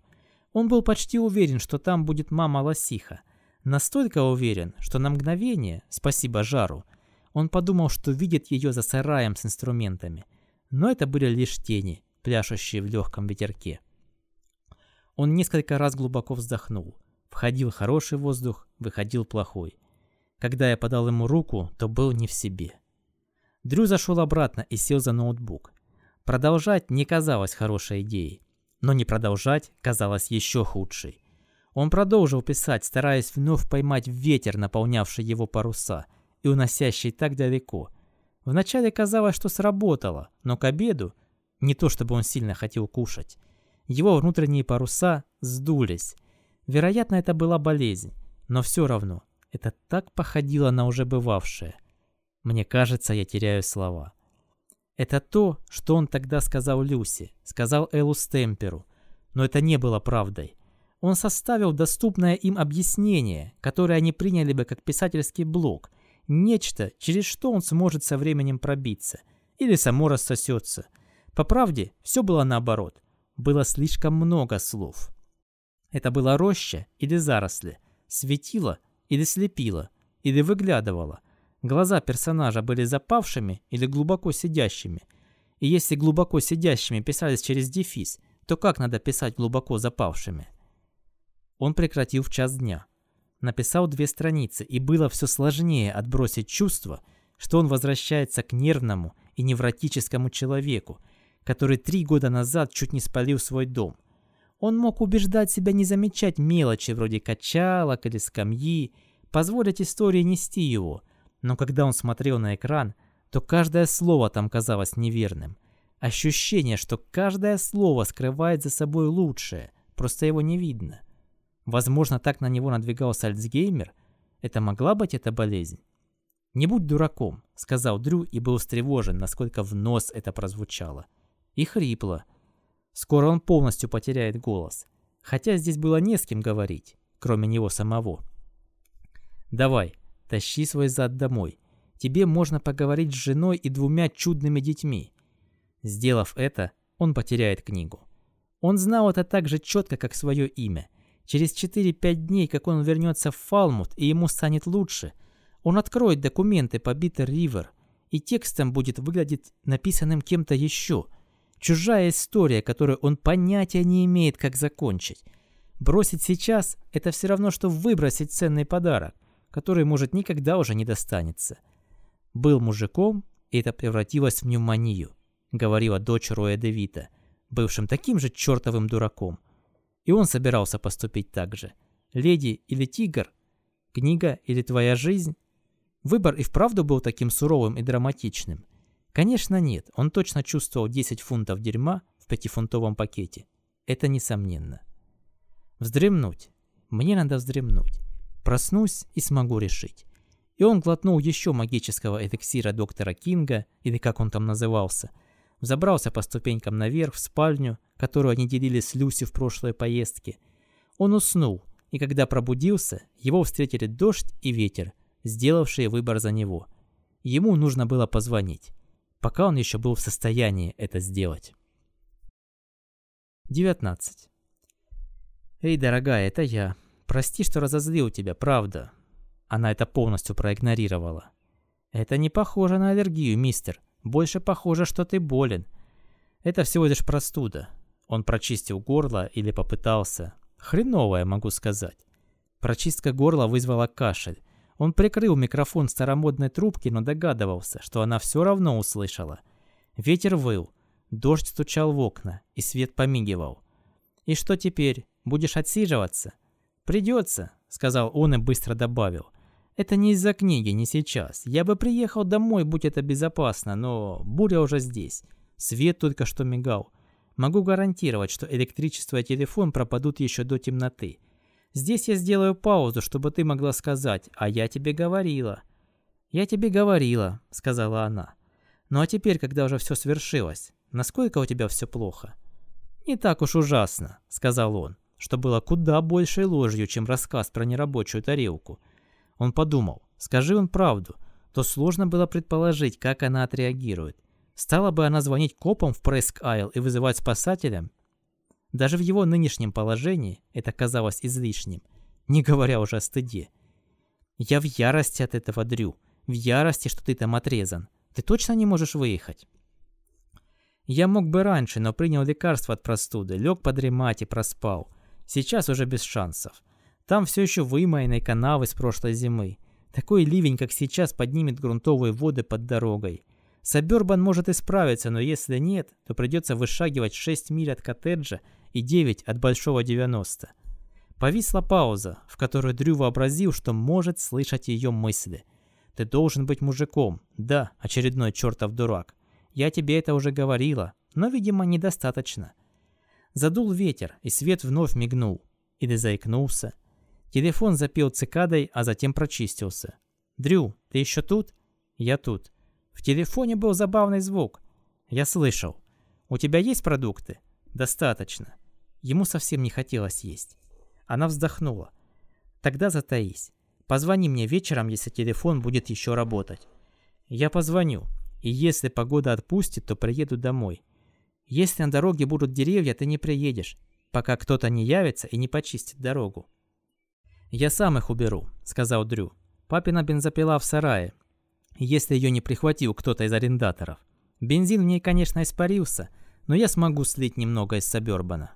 Он был почти уверен, что там будет мама Лосиха. Настолько уверен, что на мгновение, спасибо жару, он подумал, что видит ее за сараем с инструментами. Но это были лишь тени, пляшущие в легком ветерке. Он несколько раз глубоко вздохнул. Входил хороший воздух, выходил плохой. Когда я подал ему руку, то был не в себе. Дрю зашел обратно и сел за ноутбук. Продолжать не казалось хорошей идеей, но не продолжать казалось еще худшей. Он продолжил писать, стараясь вновь поймать ветер, наполнявший его паруса и уносящий так далеко. Вначале казалось, что сработало, но к обеду, не то чтобы он сильно хотел кушать, его внутренние паруса сдулись. Вероятно, это была болезнь, но все равно, это так походило на уже бывавшее – мне кажется, я теряю слова. Это то, что он тогда сказал Люси, сказал Эллу Стемперу. Но это не было правдой. Он составил доступное им объяснение, которое они приняли бы как писательский блок. Нечто, через что он сможет со временем пробиться. Или само рассосется. По правде, все было наоборот. Было слишком много слов. Это было роща или заросли, светило или слепило, или выглядывало – Глаза персонажа были запавшими или глубоко сидящими. И если глубоко сидящими писались через дефис, то как надо писать глубоко запавшими? Он прекратил в час дня. Написал две страницы, и было все сложнее отбросить чувство, что он возвращается к нервному и невротическому человеку, который три года назад чуть не спалил свой дом. Он мог убеждать себя не замечать мелочи вроде качалок или скамьи, позволить истории нести его – но когда он смотрел на экран, то каждое слово там казалось неверным. Ощущение, что каждое слово скрывает за собой лучшее, просто его не видно. Возможно, так на него надвигался Альцгеймер? Это могла быть эта болезнь? «Не будь дураком», — сказал Дрю и был встревожен, насколько в нос это прозвучало. И хрипло. Скоро он полностью потеряет голос. Хотя здесь было не с кем говорить, кроме него самого. Давай, тащи свой зад домой. Тебе можно поговорить с женой и двумя чудными детьми. Сделав это, он потеряет книгу. Он знал это так же четко, как свое имя. Через 4-5 дней, как он вернется в Фалмут и ему станет лучше, он откроет документы по Биттер-Ривер, и текстом будет выглядеть написанным кем-то еще. Чужая история, которую он понятия не имеет, как закончить. Бросить сейчас – это все равно, что выбросить ценный подарок, который, может, никогда уже не достанется. Был мужиком, и это превратилось в пневмонию, говорила дочь Роя Девита, бывшим таким же чертовым дураком. И он собирался поступить так же. «Леди или тигр? Книга или твоя жизнь?» Выбор и вправду был таким суровым и драматичным. Конечно, нет, он точно чувствовал 10 фунтов дерьма в пятифунтовом пакете. Это несомненно. Вздремнуть. Мне надо вздремнуть. Проснусь и смогу решить. И он глотнул еще магического эликсира доктора Кинга, или как он там назывался, взобрался по ступенькам наверх в спальню, которую они делили с Люси в прошлой поездке. Он уснул, и когда пробудился, его встретили дождь и ветер, сделавшие выбор за него. Ему нужно было позвонить, пока он еще был в состоянии это сделать. 19. «Эй, дорогая, это я. Прости, что разозлил тебя, правда». Она это полностью проигнорировала. «Это не похоже на аллергию, мистер. Больше похоже, что ты болен. Это всего лишь простуда». Он прочистил горло или попытался. Хреновое, могу сказать. Прочистка горла вызвала кашель. Он прикрыл микрофон старомодной трубки, но догадывался, что она все равно услышала. Ветер выл, дождь стучал в окна, и свет помигивал. «И что теперь? Будешь отсиживаться?» «Придется», — сказал он и быстро добавил. «Это не из-за книги, не сейчас. Я бы приехал домой, будь это безопасно, но буря уже здесь. Свет только что мигал. Могу гарантировать, что электричество и телефон пропадут еще до темноты. Здесь я сделаю паузу, чтобы ты могла сказать, а я тебе говорила». «Я тебе говорила», — сказала она. «Ну а теперь, когда уже все свершилось, насколько у тебя все плохо?» «Не так уж ужасно», — сказал он, что было куда большей ложью, чем рассказ про нерабочую тарелку. Он подумал, скажи он правду, то сложно было предположить, как она отреагирует. Стала бы она звонить копам в Преск-Айл и вызывать спасателя? Даже в его нынешнем положении это казалось излишним, не говоря уже о стыде. «Я в ярости от этого, Дрю. В ярости, что ты там отрезан. Ты точно не можешь выехать?» Я мог бы раньше, но принял лекарство от простуды, лег подремать и проспал. Сейчас уже без шансов. Там все еще вымоенные канавы с прошлой зимы. Такой ливень, как сейчас, поднимет грунтовые воды под дорогой. Сабербан может исправиться, но если нет, то придется вышагивать 6 миль от коттеджа и 9 от Большого 90. Повисла пауза, в которой Дрю вообразил, что может слышать ее мысли. «Ты должен быть мужиком. Да, очередной чертов дурак. Я тебе это уже говорила, но, видимо, недостаточно». Задул ветер, и свет вновь мигнул. Или заикнулся. Телефон запел цикадой, а затем прочистился. «Дрю, ты еще тут?» «Я тут». В телефоне был забавный звук. Я слышал. «У тебя есть продукты?» «Достаточно». Ему совсем не хотелось есть. Она вздохнула. «Тогда затаись. Позвони мне вечером, если телефон будет еще работать». «Я позвоню. И если погода отпустит, то приеду домой. Если на дороге будут деревья, ты не приедешь, пока кто-то не явится и не почистит дорогу». «Я сам их уберу», — сказал Дрю. «Папина бензопила в сарае, если ее не прихватил кто-то из арендаторов. Бензин в ней, конечно, испарился, но я смогу слить немного из Сабербана.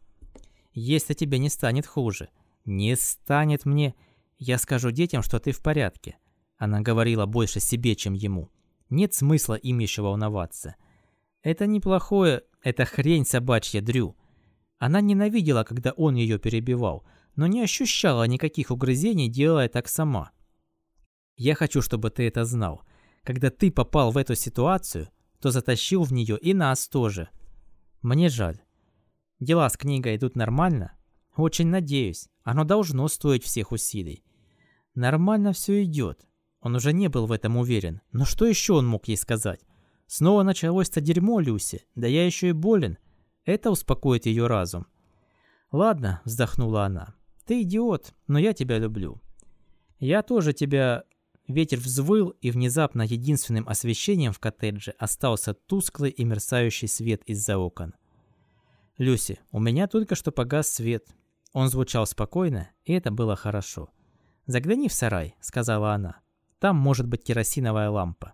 Если тебе не станет хуже. Не станет мне... Я скажу детям, что ты в порядке. Она говорила больше себе, чем ему. Нет смысла им еще волноваться. Это неплохое, это хрень собачья, Дрю. Она ненавидела, когда он ее перебивал, но не ощущала никаких угрызений, делая так сама. Я хочу, чтобы ты это знал. Когда ты попал в эту ситуацию, то затащил в нее и нас тоже. Мне жаль. Дела с книгой идут нормально? Очень надеюсь. Оно должно стоить всех усилий. Нормально все идет. Он уже не был в этом уверен. Но что еще он мог ей сказать? Снова началось-то дерьмо, Люси. Да я еще и болен. Это успокоит ее разум. «Ладно», — вздохнула она. «Ты идиот, но я тебя люблю». Я тоже тебя Ветер взвыл, и внезапно единственным освещением в коттедже остался тусклый и мерцающий свет из-за окон. «Люси, у меня только что погас свет». Он звучал спокойно, и это было хорошо. «Загляни в сарай», — сказала она. «Там может быть керосиновая лампа».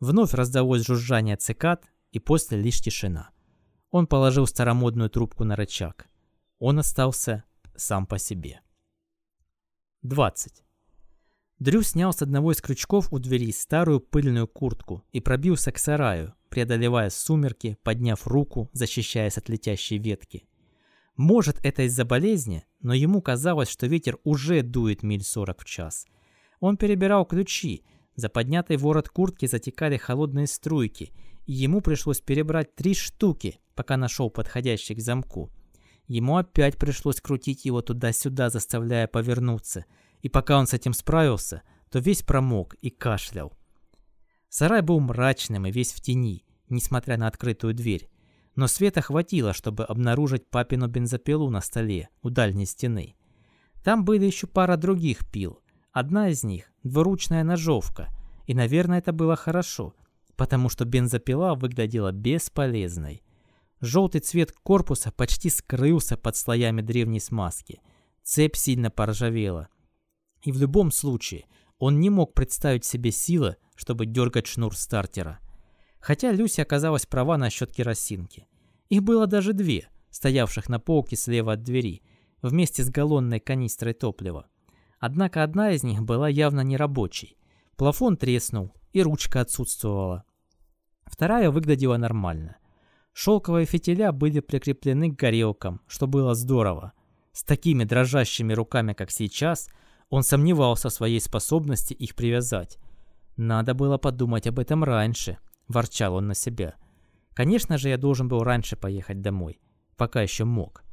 Вновь раздалось жужжание цикад, и после лишь тишина. Он положил старомодную трубку на рычаг. Он остался сам по себе. 20. Дрю снял с одного из крючков у двери старую пыльную куртку и пробился к сараю, преодолевая сумерки, подняв руку, защищаясь от летящей ветки. Может, это из-за болезни, но ему казалось, что ветер уже дует миль сорок в час. Он перебирал ключи, за поднятый ворот куртки затекали холодные струйки, и ему пришлось перебрать три штуки, пока нашел подходящий к замку. Ему опять пришлось крутить его туда-сюда, заставляя повернуться – и пока он с этим справился, то весь промок и кашлял. Сарай был мрачным и весь в тени, несмотря на открытую дверь. Но света хватило, чтобы обнаружить папину бензопилу на столе у дальней стены. Там были еще пара других пил. Одна из них – двуручная ножовка. И, наверное, это было хорошо, потому что бензопила выглядела бесполезной. Желтый цвет корпуса почти скрылся под слоями древней смазки. Цепь сильно поржавела. И в любом случае, он не мог представить себе силы, чтобы дергать шнур стартера. Хотя Люси оказалась права насчет керосинки. Их было даже две, стоявших на полке слева от двери, вместе с галлонной канистрой топлива. Однако одна из них была явно нерабочей. Плафон треснул, и ручка отсутствовала. Вторая выглядела нормально. Шелковые фитиля были прикреплены к горелкам, что было здорово. С такими дрожащими руками, как сейчас – он сомневался в своей способности их привязать. «Надо было подумать об этом раньше», – ворчал он на себя. «Конечно же, я должен был раньше поехать домой, пока еще мог».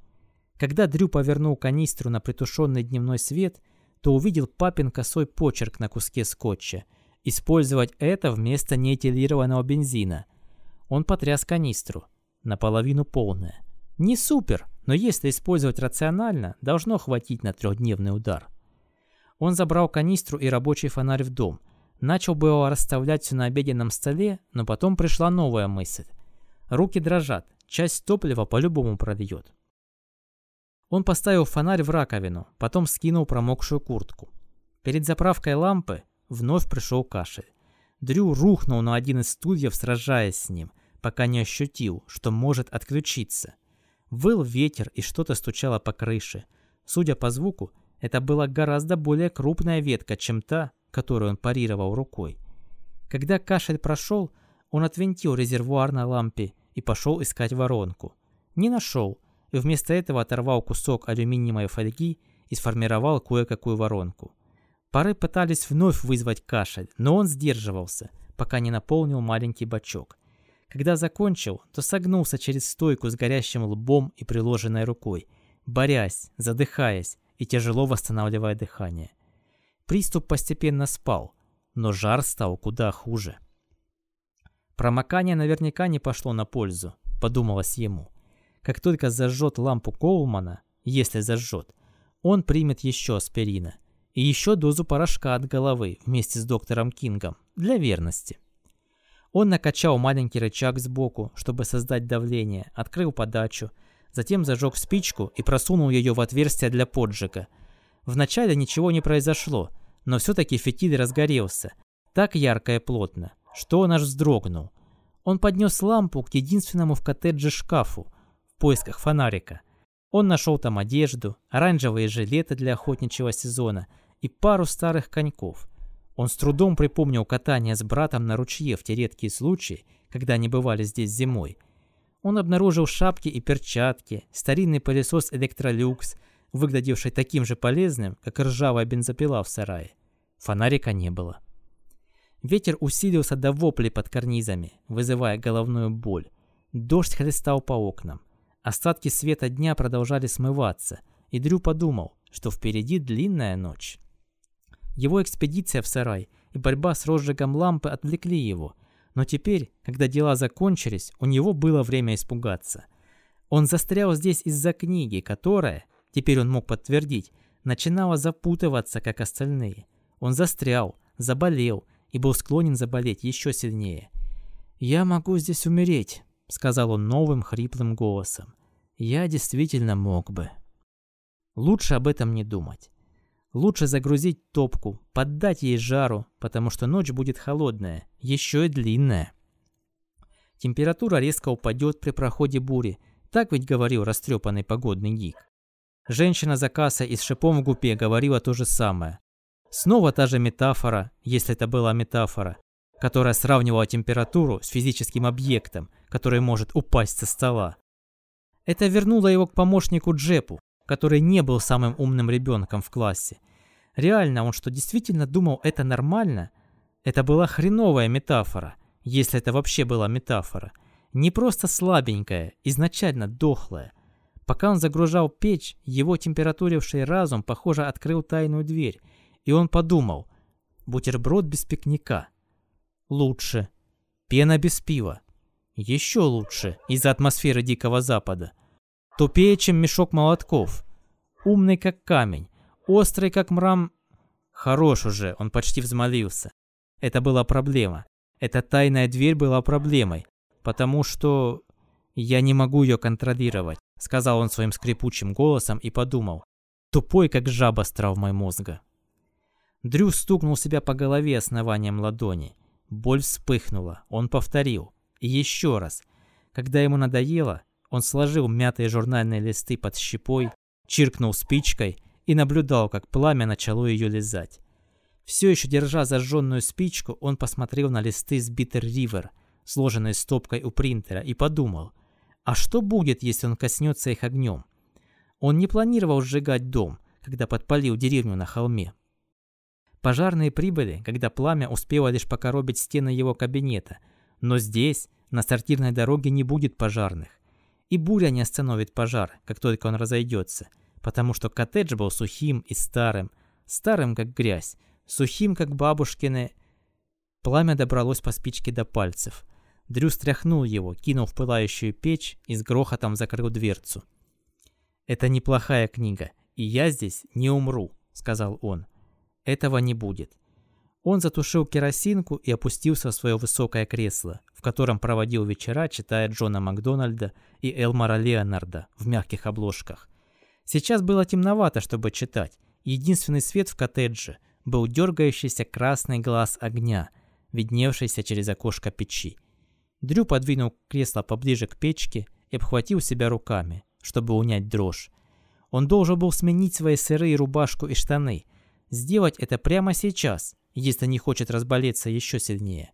Когда Дрю повернул канистру на притушенный дневной свет, то увидел папин косой почерк на куске скотча. Использовать это вместо неэтилированного бензина. Он потряс канистру. Наполовину полная. Не супер, но если использовать рационально, должно хватить на трехдневный удар. Он забрал канистру и рабочий фонарь в дом. Начал было расставлять все на обеденном столе, но потом пришла новая мысль. Руки дрожат, часть топлива по-любому прольет. Он поставил фонарь в раковину, потом скинул промокшую куртку. Перед заправкой лампы вновь пришел кашель. Дрю рухнул на один из стульев, сражаясь с ним, пока не ощутил, что может отключиться. Выл ветер и что-то стучало по крыше. Судя по звуку, это была гораздо более крупная ветка, чем та, которую он парировал рукой. Когда кашель прошел, он отвинтил резервуар на лампе и пошел искать воронку. Не нашел, и вместо этого оторвал кусок алюминиевой фольги и сформировал кое-какую воронку. Пары пытались вновь вызвать кашель, но он сдерживался, пока не наполнил маленький бачок. Когда закончил, то согнулся через стойку с горящим лбом и приложенной рукой, борясь, задыхаясь, и тяжело восстанавливая дыхание. Приступ постепенно спал, но жар стал куда хуже. Промокание наверняка не пошло на пользу, подумалось ему. Как только зажжет лампу Коулмана, если зажжет, он примет еще аспирина и еще дозу порошка от головы вместе с доктором Кингом для верности. Он накачал маленький рычаг сбоку, чтобы создать давление, открыл подачу, затем зажег спичку и просунул ее в отверстие для поджига. Вначале ничего не произошло, но все-таки фитиль разгорелся, так ярко и плотно, что он аж вздрогнул. Он поднес лампу к единственному в коттедже шкафу поисках фонарика. Он нашел там одежду, оранжевые жилеты для охотничьего сезона и пару старых коньков. Он с трудом припомнил катание с братом на ручье в те редкие случаи, когда они бывали здесь зимой – он обнаружил шапки и перчатки, старинный пылесос Electrolux, выглядевший таким же полезным, как ржавая бензопила в сарае. Фонарика не было. Ветер усилился до воплей под карнизами, вызывая головную боль. Дождь хлестал по окнам. Остатки света дня продолжали смываться, и Дрю подумал, что впереди длинная ночь. Его экспедиция в сарай и борьба с розжигом лампы отвлекли его – но теперь, когда дела закончились, у него было время испугаться. Он застрял здесь из-за книги, которая, теперь он мог подтвердить, начинала запутываться, как остальные. Он застрял, заболел и был склонен заболеть еще сильнее. «Я могу здесь умереть», — сказал он новым хриплым голосом. «Я действительно мог бы». Лучше об этом не думать. Лучше загрузить топку, поддать ей жару, потому что ночь будет холодная, еще и длинная. Температура резко упадет при проходе бури, так ведь говорил растрепанный погодный гик. Женщина за кассой из шипом в гупе говорила то же самое. Снова та же метафора, если это была метафора, которая сравнивала температуру с физическим объектом, который может упасть со стола. Это вернуло его к помощнику Джепу, который не был самым умным ребенком в классе. Реально, он что, действительно думал, это нормально? Это была хреновая метафора, если это вообще была метафора. Не просто слабенькая, изначально дохлая. Пока он загружал печь, его температуривший разум, похоже, открыл тайную дверь, и он подумал, бутерброд без пикника. Лучше. Пена без пива. Еще лучше, из-за атмосферы Дикого Запада. Тупее, чем мешок молотков. Умный, как камень. Острый, как мрам... Хорош уже, он почти взмолился. Это была проблема. Эта тайная дверь была проблемой. Потому что... Я не могу ее контролировать, сказал он своим скрипучим голосом и подумал. Тупой, как жаба с травмой мозга. Дрю стукнул себя по голове основанием ладони. Боль вспыхнула. Он повторил. И еще раз. Когда ему надоело, он сложил мятые журнальные листы под щепой, чиркнул спичкой и наблюдал, как пламя начало ее лизать. Все еще держа зажженную спичку, он посмотрел на листы с Bitter River, сложенные стопкой у принтера, и подумал, а что будет, если он коснется их огнем? Он не планировал сжигать дом, когда подпалил деревню на холме. Пожарные прибыли, когда пламя успело лишь покоробить стены его кабинета, но здесь, на сортирной дороге, не будет пожарных. И буря не остановит пожар, как только он разойдется, потому что коттедж был сухим и старым, старым как грязь, сухим как бабушкины. Пламя добралось по спичке до пальцев. Дрю стряхнул его, кинул в пылающую печь и с грохотом закрыл дверцу. «Это неплохая книга, и я здесь не умру», — сказал он. «Этого не будет. Он затушил керосинку и опустился в свое высокое кресло, в котором проводил вечера, читая Джона Макдональда и Элмара Леонарда в мягких обложках. Сейчас было темновато, чтобы читать. Единственный свет в коттедже был дергающийся красный глаз огня, видневшийся через окошко печи. Дрю подвинул кресло поближе к печке и обхватил себя руками, чтобы унять дрожь. Он должен был сменить свои сырые рубашку и штаны. Сделать это прямо сейчас – если не хочет разболеться еще сильнее.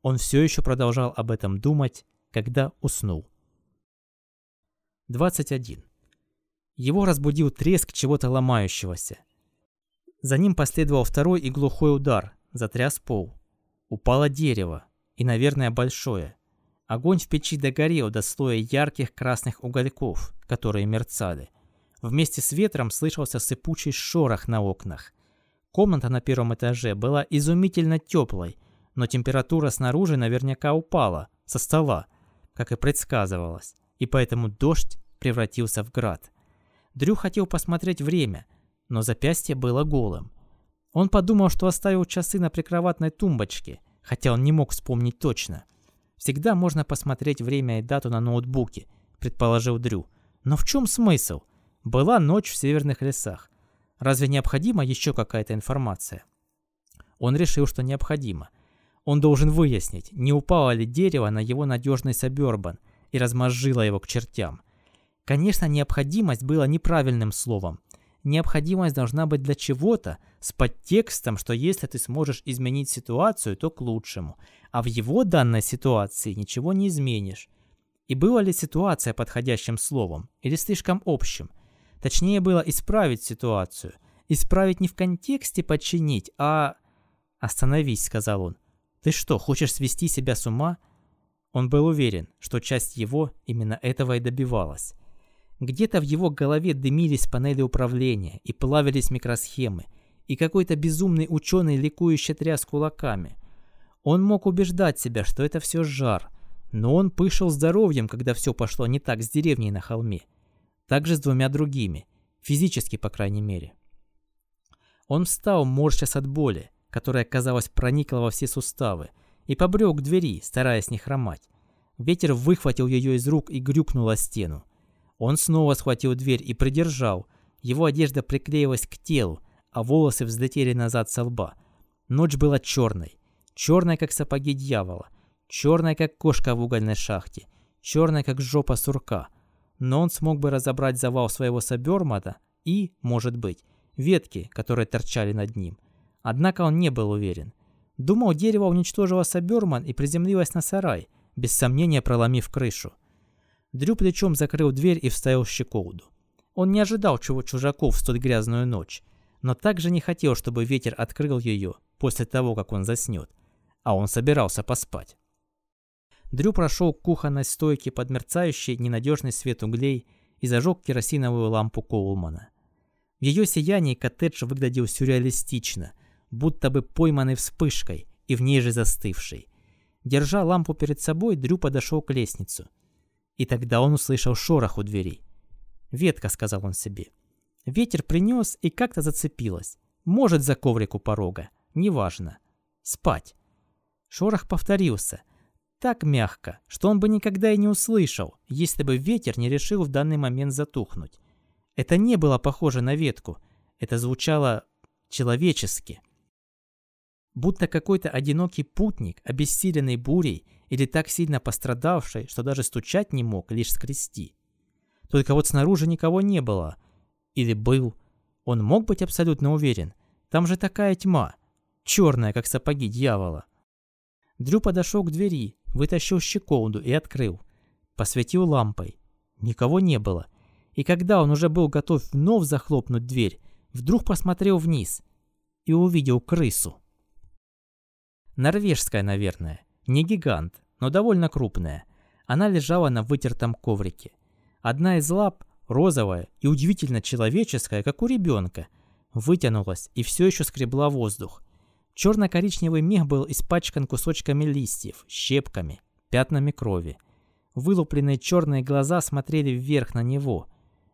Он все еще продолжал об этом думать, когда уснул. 21. Его разбудил треск чего-то ломающегося. За ним последовал второй и глухой удар, затряс пол. Упало дерево, и, наверное, большое. Огонь в печи догорел до слоя ярких красных угольков, которые мерцали. Вместе с ветром слышался сыпучий шорох на окнах. Комната на первом этаже была изумительно теплой, но температура снаружи наверняка упала, со стола, как и предсказывалось, и поэтому дождь превратился в град. Дрю хотел посмотреть время, но запястье было голым. Он подумал, что оставил часы на прикроватной тумбочке, хотя он не мог вспомнить точно. Всегда можно посмотреть время и дату на ноутбуке, предположил Дрю. Но в чем смысл? Была ночь в северных лесах. Разве необходима еще какая-то информация? Он решил, что необходимо. Он должен выяснить, не упало ли дерево на его надежный сабербан и размозжило его к чертям. Конечно, необходимость была неправильным словом. Необходимость должна быть для чего-то, с подтекстом, что если ты сможешь изменить ситуацию, то к лучшему. А в его данной ситуации ничего не изменишь. И была ли ситуация подходящим словом, или слишком общим? Точнее было исправить ситуацию. Исправить не в контексте подчинить, а... «Остановись», — сказал он. «Ты что, хочешь свести себя с ума?» Он был уверен, что часть его именно этого и добивалась. Где-то в его голове дымились панели управления и плавились микросхемы, и какой-то безумный ученый ликующе тряс кулаками. Он мог убеждать себя, что это все жар, но он пышил здоровьем, когда все пошло не так с деревней на холме. Также с двумя другими, физически, по крайней мере. Он встал, морщась от боли, которая, казалось, проникла во все суставы, и побрел к двери, стараясь не хромать. Ветер выхватил ее из рук и грюкнул о стену. Он снова схватил дверь и придержал. Его одежда приклеилась к телу, а волосы взлетели назад со лба. Ночь была черной. Черной, как сапоги дьявола. Черной, как кошка в угольной шахте. Черной, как жопа сурка. Но он смог бы разобрать завал своего сабермата и, может быть, ветки, которые торчали над ним. Однако он не был уверен. Думал, дерево уничтожило Саберман и приземлилось на сарай, без сомнения проломив крышу. Дрю плечом закрыл дверь и вставил щеколду. Он не ожидал чего чужаков в столь грязную ночь, но также не хотел, чтобы ветер открыл ее после того, как он заснет, а он собирался поспать. Дрю прошел к кухонной стойке под мерцающий ненадежный свет углей и зажег керосиновую лампу Коулмана. В ее сиянии коттедж выглядел сюрреалистично, будто бы пойманный вспышкой и в ней же застывший. Держа лампу перед собой, Дрю подошел к лестницу. И тогда он услышал шорох у двери. «Ветка», — сказал он себе. Ветер принес и как-то зацепилась. Может, за коврик у порога. Неважно. Спать. Шорох повторился. Так мягко, что он бы никогда и не услышал, если бы ветер не решил в данный момент затухнуть. Это не было похоже на ветку. Это звучало человечески. Будто какой-то одинокий путник, обессиленный бурей или так сильно пострадавший, что даже стучать не мог, лишь скрести. Только вот снаружи никого не было. Или был. Он мог быть абсолютно уверен. Там же такая тьма. Черная, как сапоги дьявола. Дрю подошел к двери, вытащил щеколду и открыл. Посветил лампой. Никого не было. И когда он уже был готов вновь захлопнуть дверь, вдруг посмотрел вниз и увидел крысу. Норвежская, наверное. Не гигант, но довольно крупная. Она лежала на вытертом коврике. Одна из лап, розовая и удивительно человеческая, как у ребенка, вытянулась и все еще скребла воздух. Черно-коричневый мех был испачкан кусочками листьев, щепками, пятнами крови. Вылупленные черные глаза смотрели вверх на него.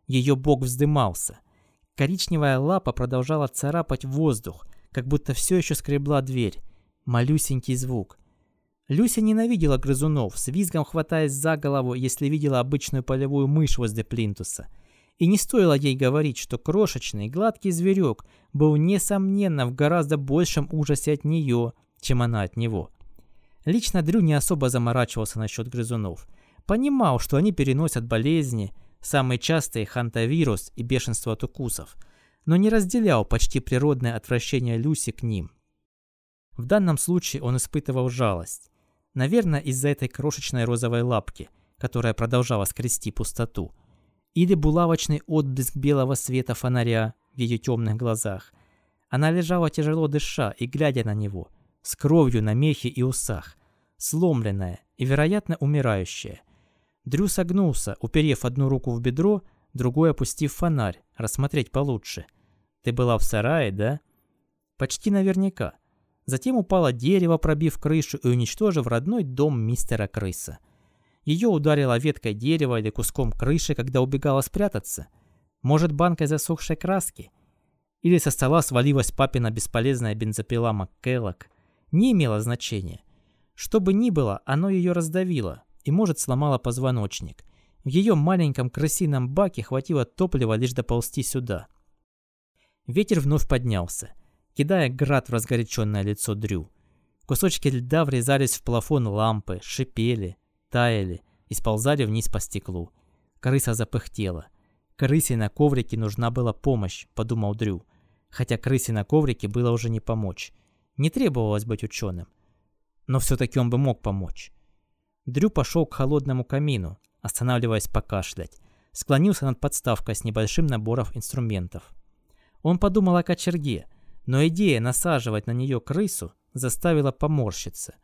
Ее бок вздымался. Коричневая лапа продолжала царапать воздух, как будто все еще скребла дверь, Малюсенький звук. Люся ненавидела грызунов, с визгом хватаясь за голову, если видела обычную полевую мышь возле плинтуса. И не стоило ей говорить, что крошечный, гладкий зверек был, несомненно, в гораздо большем ужасе от нее, чем она от него. Лично Дрю не особо заморачивался насчет грызунов. Понимал, что они переносят болезни, самые частые хантавирус и бешенство от укусов, но не разделял почти природное отвращение Люси к ним. В данном случае он испытывал жалость. Наверное, из-за этой крошечной розовой лапки, которая продолжала скрести пустоту. Или булавочный отблеск белого света фонаря в ее темных глазах. Она лежала тяжело дыша и глядя на него, с кровью на мехе и усах, сломленная и, вероятно, умирающая. Дрю согнулся, уперев одну руку в бедро, другой опустив фонарь, рассмотреть получше. «Ты была в сарае, да?» «Почти наверняка». Затем упало дерево, пробив крышу и уничтожив родной дом мистера Крыса. Ее ударило веткой дерева или куском крыши, когда убегала спрятаться. Может, банкой засохшей краски? Или со стола свалилась папина бесполезная бензопила МакКеллок. Не имело значения. Что бы ни было, оно ее раздавило и, может, сломало позвоночник. В ее маленьком крысином баке хватило топлива лишь доползти сюда. Ветер вновь поднялся кидая град в разгоряченное лицо Дрю. Кусочки льда врезались в плафон лампы, шипели, таяли и сползали вниз по стеклу. Крыса запыхтела. Крысе на коврике нужна была помощь, подумал Дрю. Хотя крысе на коврике было уже не помочь. Не требовалось быть ученым. Но все-таки он бы мог помочь. Дрю пошел к холодному камину, останавливаясь покашлять. Склонился над подставкой с небольшим набором инструментов. Он подумал о кочерге, но идея насаживать на нее крысу заставила поморщиться.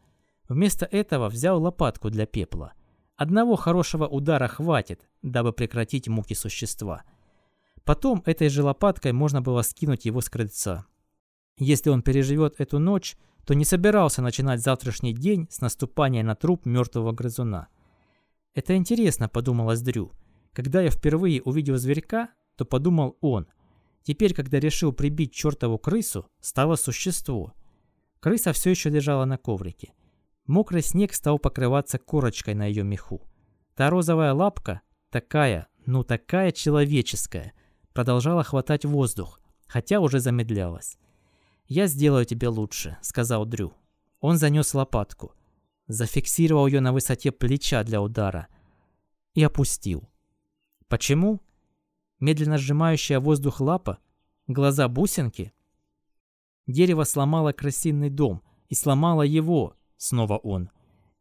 Вместо этого взял лопатку для пепла. Одного хорошего удара хватит, дабы прекратить муки существа. Потом этой же лопаткой можно было скинуть его с крыльца. Если он переживет эту ночь, то не собирался начинать завтрашний день с наступания на труп мертвого грызуна. «Это интересно», — подумалось Дрю. «Когда я впервые увидел зверька, то подумал он — Теперь, когда решил прибить чертову крысу, стало существо. Крыса все еще лежала на коврике. Мокрый снег стал покрываться корочкой на ее меху. Та розовая лапка, такая, ну такая человеческая, продолжала хватать воздух, хотя уже замедлялась. «Я сделаю тебе лучше», — сказал Дрю. Он занес лопатку, зафиксировал ее на высоте плеча для удара и опустил. Почему? Медленно сжимающая воздух лапа, глаза бусинки. Дерево сломало крысиный дом и сломало его, снова он.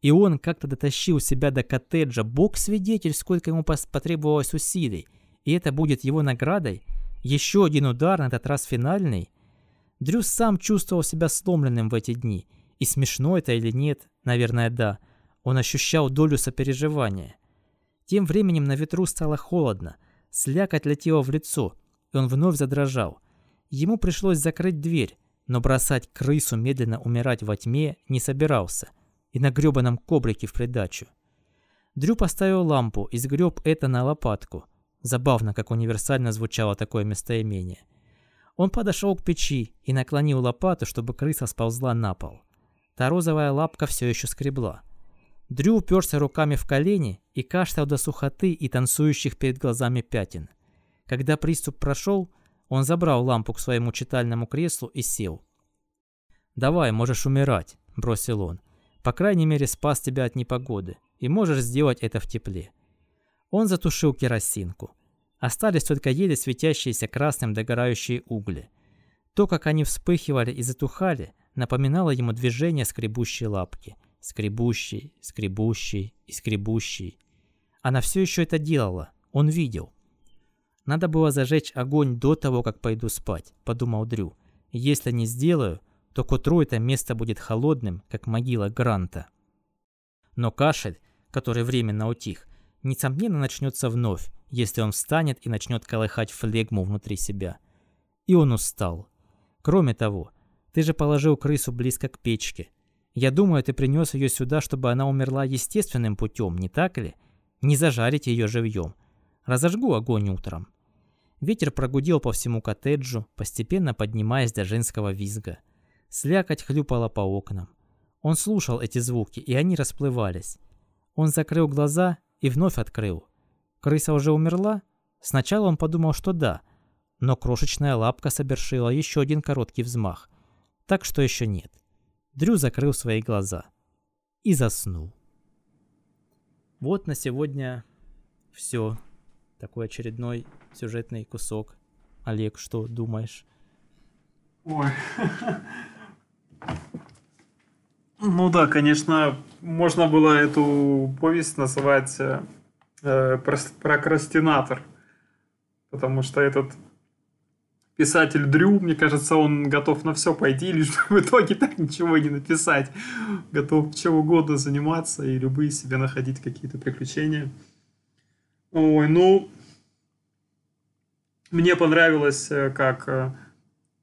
И он как-то дотащил себя до коттеджа, бог свидетель, сколько ему потребовалось усилий. И это будет его наградой? Еще один удар, на этот раз финальный? Дрю сам чувствовал себя сломленным в эти дни. И смешно это или нет, наверное, да. Он ощущал долю сопереживания. Тем временем на ветру стало холодно. Слякоть летела в лицо, и он вновь задрожал. Ему пришлось закрыть дверь, но бросать крысу медленно умирать во тьме не собирался. И на грёбаном кобрике в придачу. Дрю поставил лампу и сгреб это на лопатку. Забавно, как универсально звучало такое местоимение. Он подошел к печи и наклонил лопату, чтобы крыса сползла на пол. Та розовая лапка все еще скребла. Дрю уперся руками в колени и кашлял до сухоты и танцующих перед глазами пятен. Когда приступ прошел, он забрал лампу к своему читальному креслу и сел. «Давай, можешь умирать», — бросил он. «По крайней мере, спас тебя от непогоды, и можешь сделать это в тепле». Он затушил керосинку. Остались только еле светящиеся красным догорающие угли. То, как они вспыхивали и затухали, напоминало ему движение скребущей лапки — скребущий, скребущий и скребущий. Она все еще это делала, он видел. Надо было зажечь огонь до того, как пойду спать, подумал Дрю. Если не сделаю, то к утру это место будет холодным, как могила Гранта. Но кашель, который временно утих, несомненно начнется вновь, если он встанет и начнет колыхать флегму внутри себя. И он устал. Кроме того, ты же положил крысу близко к печке, я думаю, ты принес ее сюда, чтобы она умерла естественным путем, не так ли? Не зажарить ее живьем. Разожгу огонь утром. Ветер прогудел по всему коттеджу, постепенно поднимаясь до женского визга. Слякоть хлюпала по окнам. Он слушал эти звуки, и они расплывались. Он закрыл глаза и вновь открыл. Крыса уже умерла? Сначала он подумал, что да, но крошечная лапка совершила еще один короткий взмах. Так что еще нет. Дрю закрыл свои глаза и заснул. Вот на сегодня все. Такой очередной сюжетный кусок. Олег, что думаешь? Ой. Ну да, конечно, можно было эту повесть называть э, прокрастинатор. Потому что этот писатель Дрю, мне кажется, он готов на все пойти, лишь в итоге так ничего не написать. Готов чем угодно заниматься и любые себе находить какие-то приключения. Ой, ну, мне понравилось, э, как э,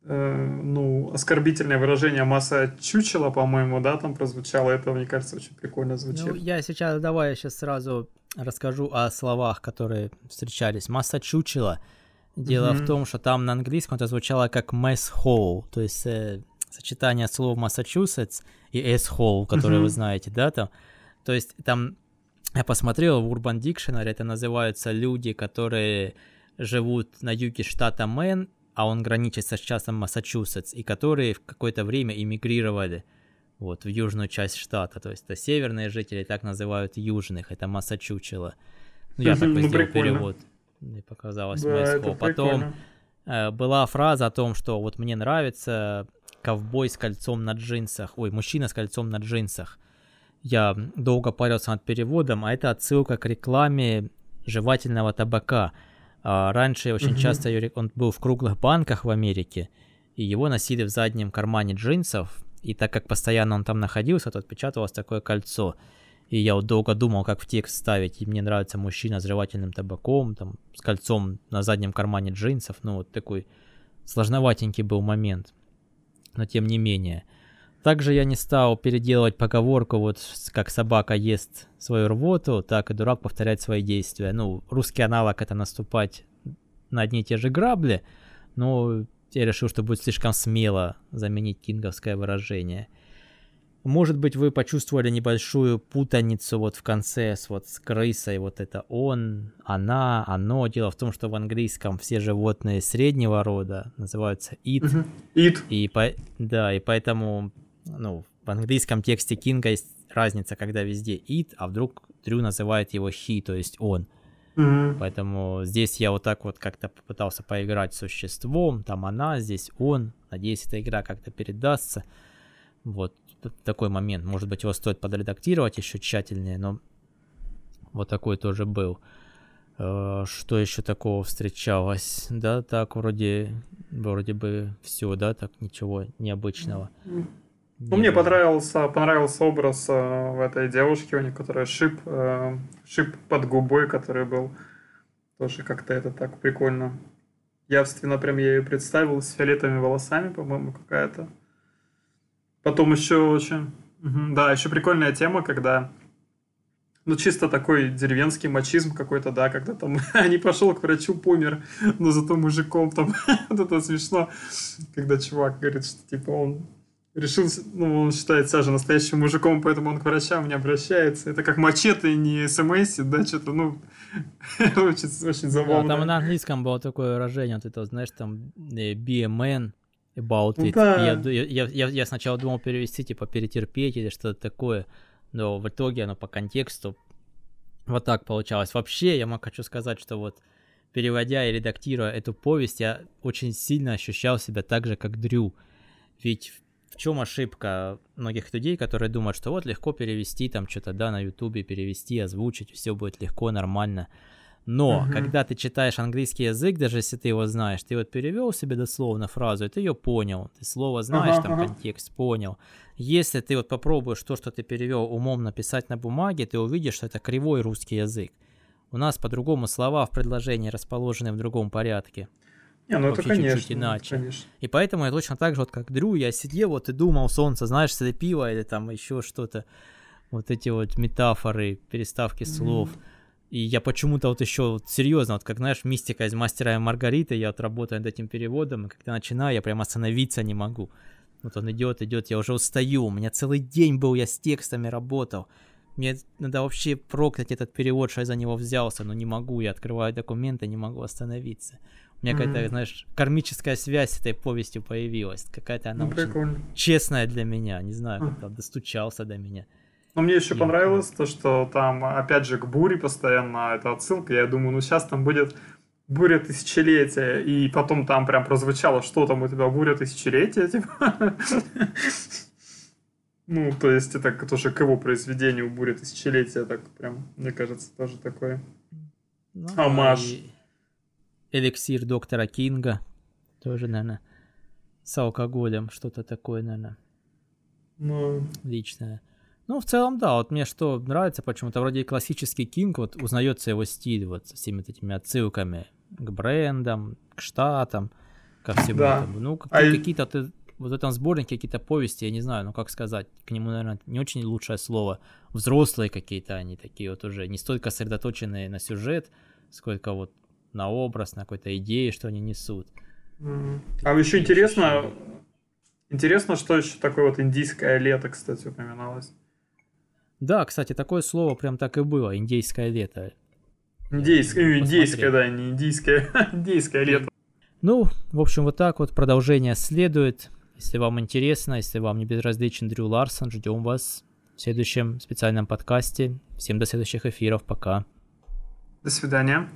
э, ну, оскорбительное выражение масса чучела, по-моему, да, там прозвучало. Это, мне кажется, очень прикольно звучит. Ну, я сейчас, давай я сейчас сразу расскажу о словах, которые встречались. Масса чучела — Дело mm-hmm. в том, что там на английском это звучало как mess hole, то есть э, сочетание слов Массачусетс и S-hole, которые mm-hmm. вы знаете, да, там. То есть там я посмотрел в Urban Dictionary, это называются люди, которые живут на юге штата Мэн, а он граничит со штатом Массачусетс, и которые в какое-то время эмигрировали вот, в южную часть штата. То есть это северные жители так называют южных, это Массачучело. Ну, я такой ну, сделал перевод мне показалось да, Мэско. Потом э, была фраза о том, что вот мне нравится ковбой с кольцом на джинсах, ой, мужчина с кольцом на джинсах. Я долго парился над переводом, а это отсылка к рекламе жевательного табака. А раньше очень угу. часто он был в круглых банках в Америке, и его носили в заднем кармане джинсов, и так как постоянно он там находился, то отпечатывалось такое кольцо. И я вот долго думал, как в текст ставить. И мне нравится мужчина с жевательным табаком, там, с кольцом на заднем кармане джинсов. Ну, вот такой сложноватенький был момент. Но тем не менее. Также я не стал переделывать поговорку, вот как собака ест свою рвоту, так и дурак повторять свои действия. Ну, русский аналог это наступать на одни и те же грабли, Но я решил, что будет слишком смело заменить кинговское выражение. Может быть, вы почувствовали небольшую путаницу вот в конце с вот с крысой, вот это он, она, оно. Дело в том, что в английском все животные среднего рода называются it. It. И по... да, и поэтому, ну, в английском тексте Кинга есть разница, когда везде it, а вдруг Дрю называет его he, то есть он. Мгм. Поэтому здесь я вот так вот как-то попытался поиграть с существом, там она, здесь он. Надеюсь, эта игра как-то передастся. Вот такой момент. Может быть, его стоит подредактировать еще тщательнее, но вот такой тоже был. Э, Что еще такого встречалось? Да, так вроде, вроде бы все, да, так ничего необычного. Ну, не мне понравился, понравился образ э, этой девушке, у нее, которая шип, э, шип под губой, который был. Тоже как-то это так прикольно. Явственно прям я ее представил с фиолетовыми волосами, по-моему, какая-то. Потом еще очень... Мгм, Да, еще прикольная тема, когда... Ну, чисто такой деревенский мачизм какой-то, да, когда там не пошел к врачу, помер, но зато мужиком там, вот это смешно, когда чувак говорит, что типа он решил, ну, он считает же настоящим мужиком, поэтому он к врачам не обращается. Это как мачете, не смс, да, что-то, ну, очень, очень Да, забавно. там на английском было такое выражение, вот это, знаешь, там э, be a man about Ну it. да. Я, я, я, я сначала думал перевести, типа, перетерпеть или что-то такое, но в итоге оно по контексту вот так получалось. Вообще, я могу хочу сказать, что вот переводя и редактируя эту повесть, я очень сильно ощущал себя так же, как Дрю. Ведь в чем ошибка многих людей, которые думают, что вот легко перевести там что-то, да, на ютубе перевести, озвучить, все будет легко, нормально. Но Мгм. когда ты читаешь английский язык, даже если ты его знаешь, ты вот перевел себе дословно фразу, и ты ее понял, ты слово знаешь, Ага, там ага. контекст понял. Если ты вот попробуешь то, что ты перевел умом написать на бумаге, ты увидишь, что это кривой русский язык. У нас по-другому слова в предложении расположены в другом порядке. Не, ну это конечно. иначе. конечно. И поэтому я точно так же, вот как Дрю, я сидел вот и думал, солнце, знаешь, слепило или там еще что-то. Вот эти вот метафоры, переставки слов. И я почему-то вот еще вот серьезно, вот как знаешь, мистика из мастера и Маргариты, я вот работаю над этим переводом, и когда начинаю, я прям остановиться не могу. Вот он идет, идет, я уже устаю, у меня целый день был, я с текстами работал. Мне надо вообще проклять этот перевод, что я за него взялся, но не могу, я открываю документы, не могу остановиться. У меня какая-то, Мгм. знаешь, кармическая связь с этой повестью появилась. Какая-то она Ну, очень прикольно. честная для меня, не знаю, как-то достучался до меня. Но мне еще Я понравилось то, что там, опять же, к буре постоянно это отсылка. Я думаю, ну сейчас там будет буря тысячелетия, и потом там прям прозвучало, что там у тебя буря тысячелетия, типа. Ну, то есть это тоже к его произведению буря тысячелетия, так прям, мне кажется, тоже такое. Ну, и Эликсир доктора Кинга. Тоже, наверное, с алкоголем. Что-то такое, наверное, Ну, личное. Ну, в целом, да, вот мне что нравится почему-то, вроде классический Кинг, вот узнается его стиль вот со всеми этими отсылками к брендам, к штатам, ко всему Да. этому. Ну, А какие- и- какие-то ты- вот в этом сборнике какие-то повести, я не знаю, ну как сказать, к нему, наверное, не очень лучшее слово. Взрослые какие-то они такие вот уже, не столько сосредоточенные на сюжет, сколько вот на образ, на какой-то идеи, что они несут. м. а еще интересно, интересно, что еще такое вот индийское лето, кстати, упоминалось. Да, кстати, такое слово прям так и было, индейское лето. Индейское, Посмотри. индейское, да, не индийское, индейское лето. Ну, в общем, вот так вот продолжение следует. Если вам интересно, если вам не безразличен Дрю Ларсон, ждем вас в следующем специальном подкасте. Всем до следующих эфиров. Пока. До свидания.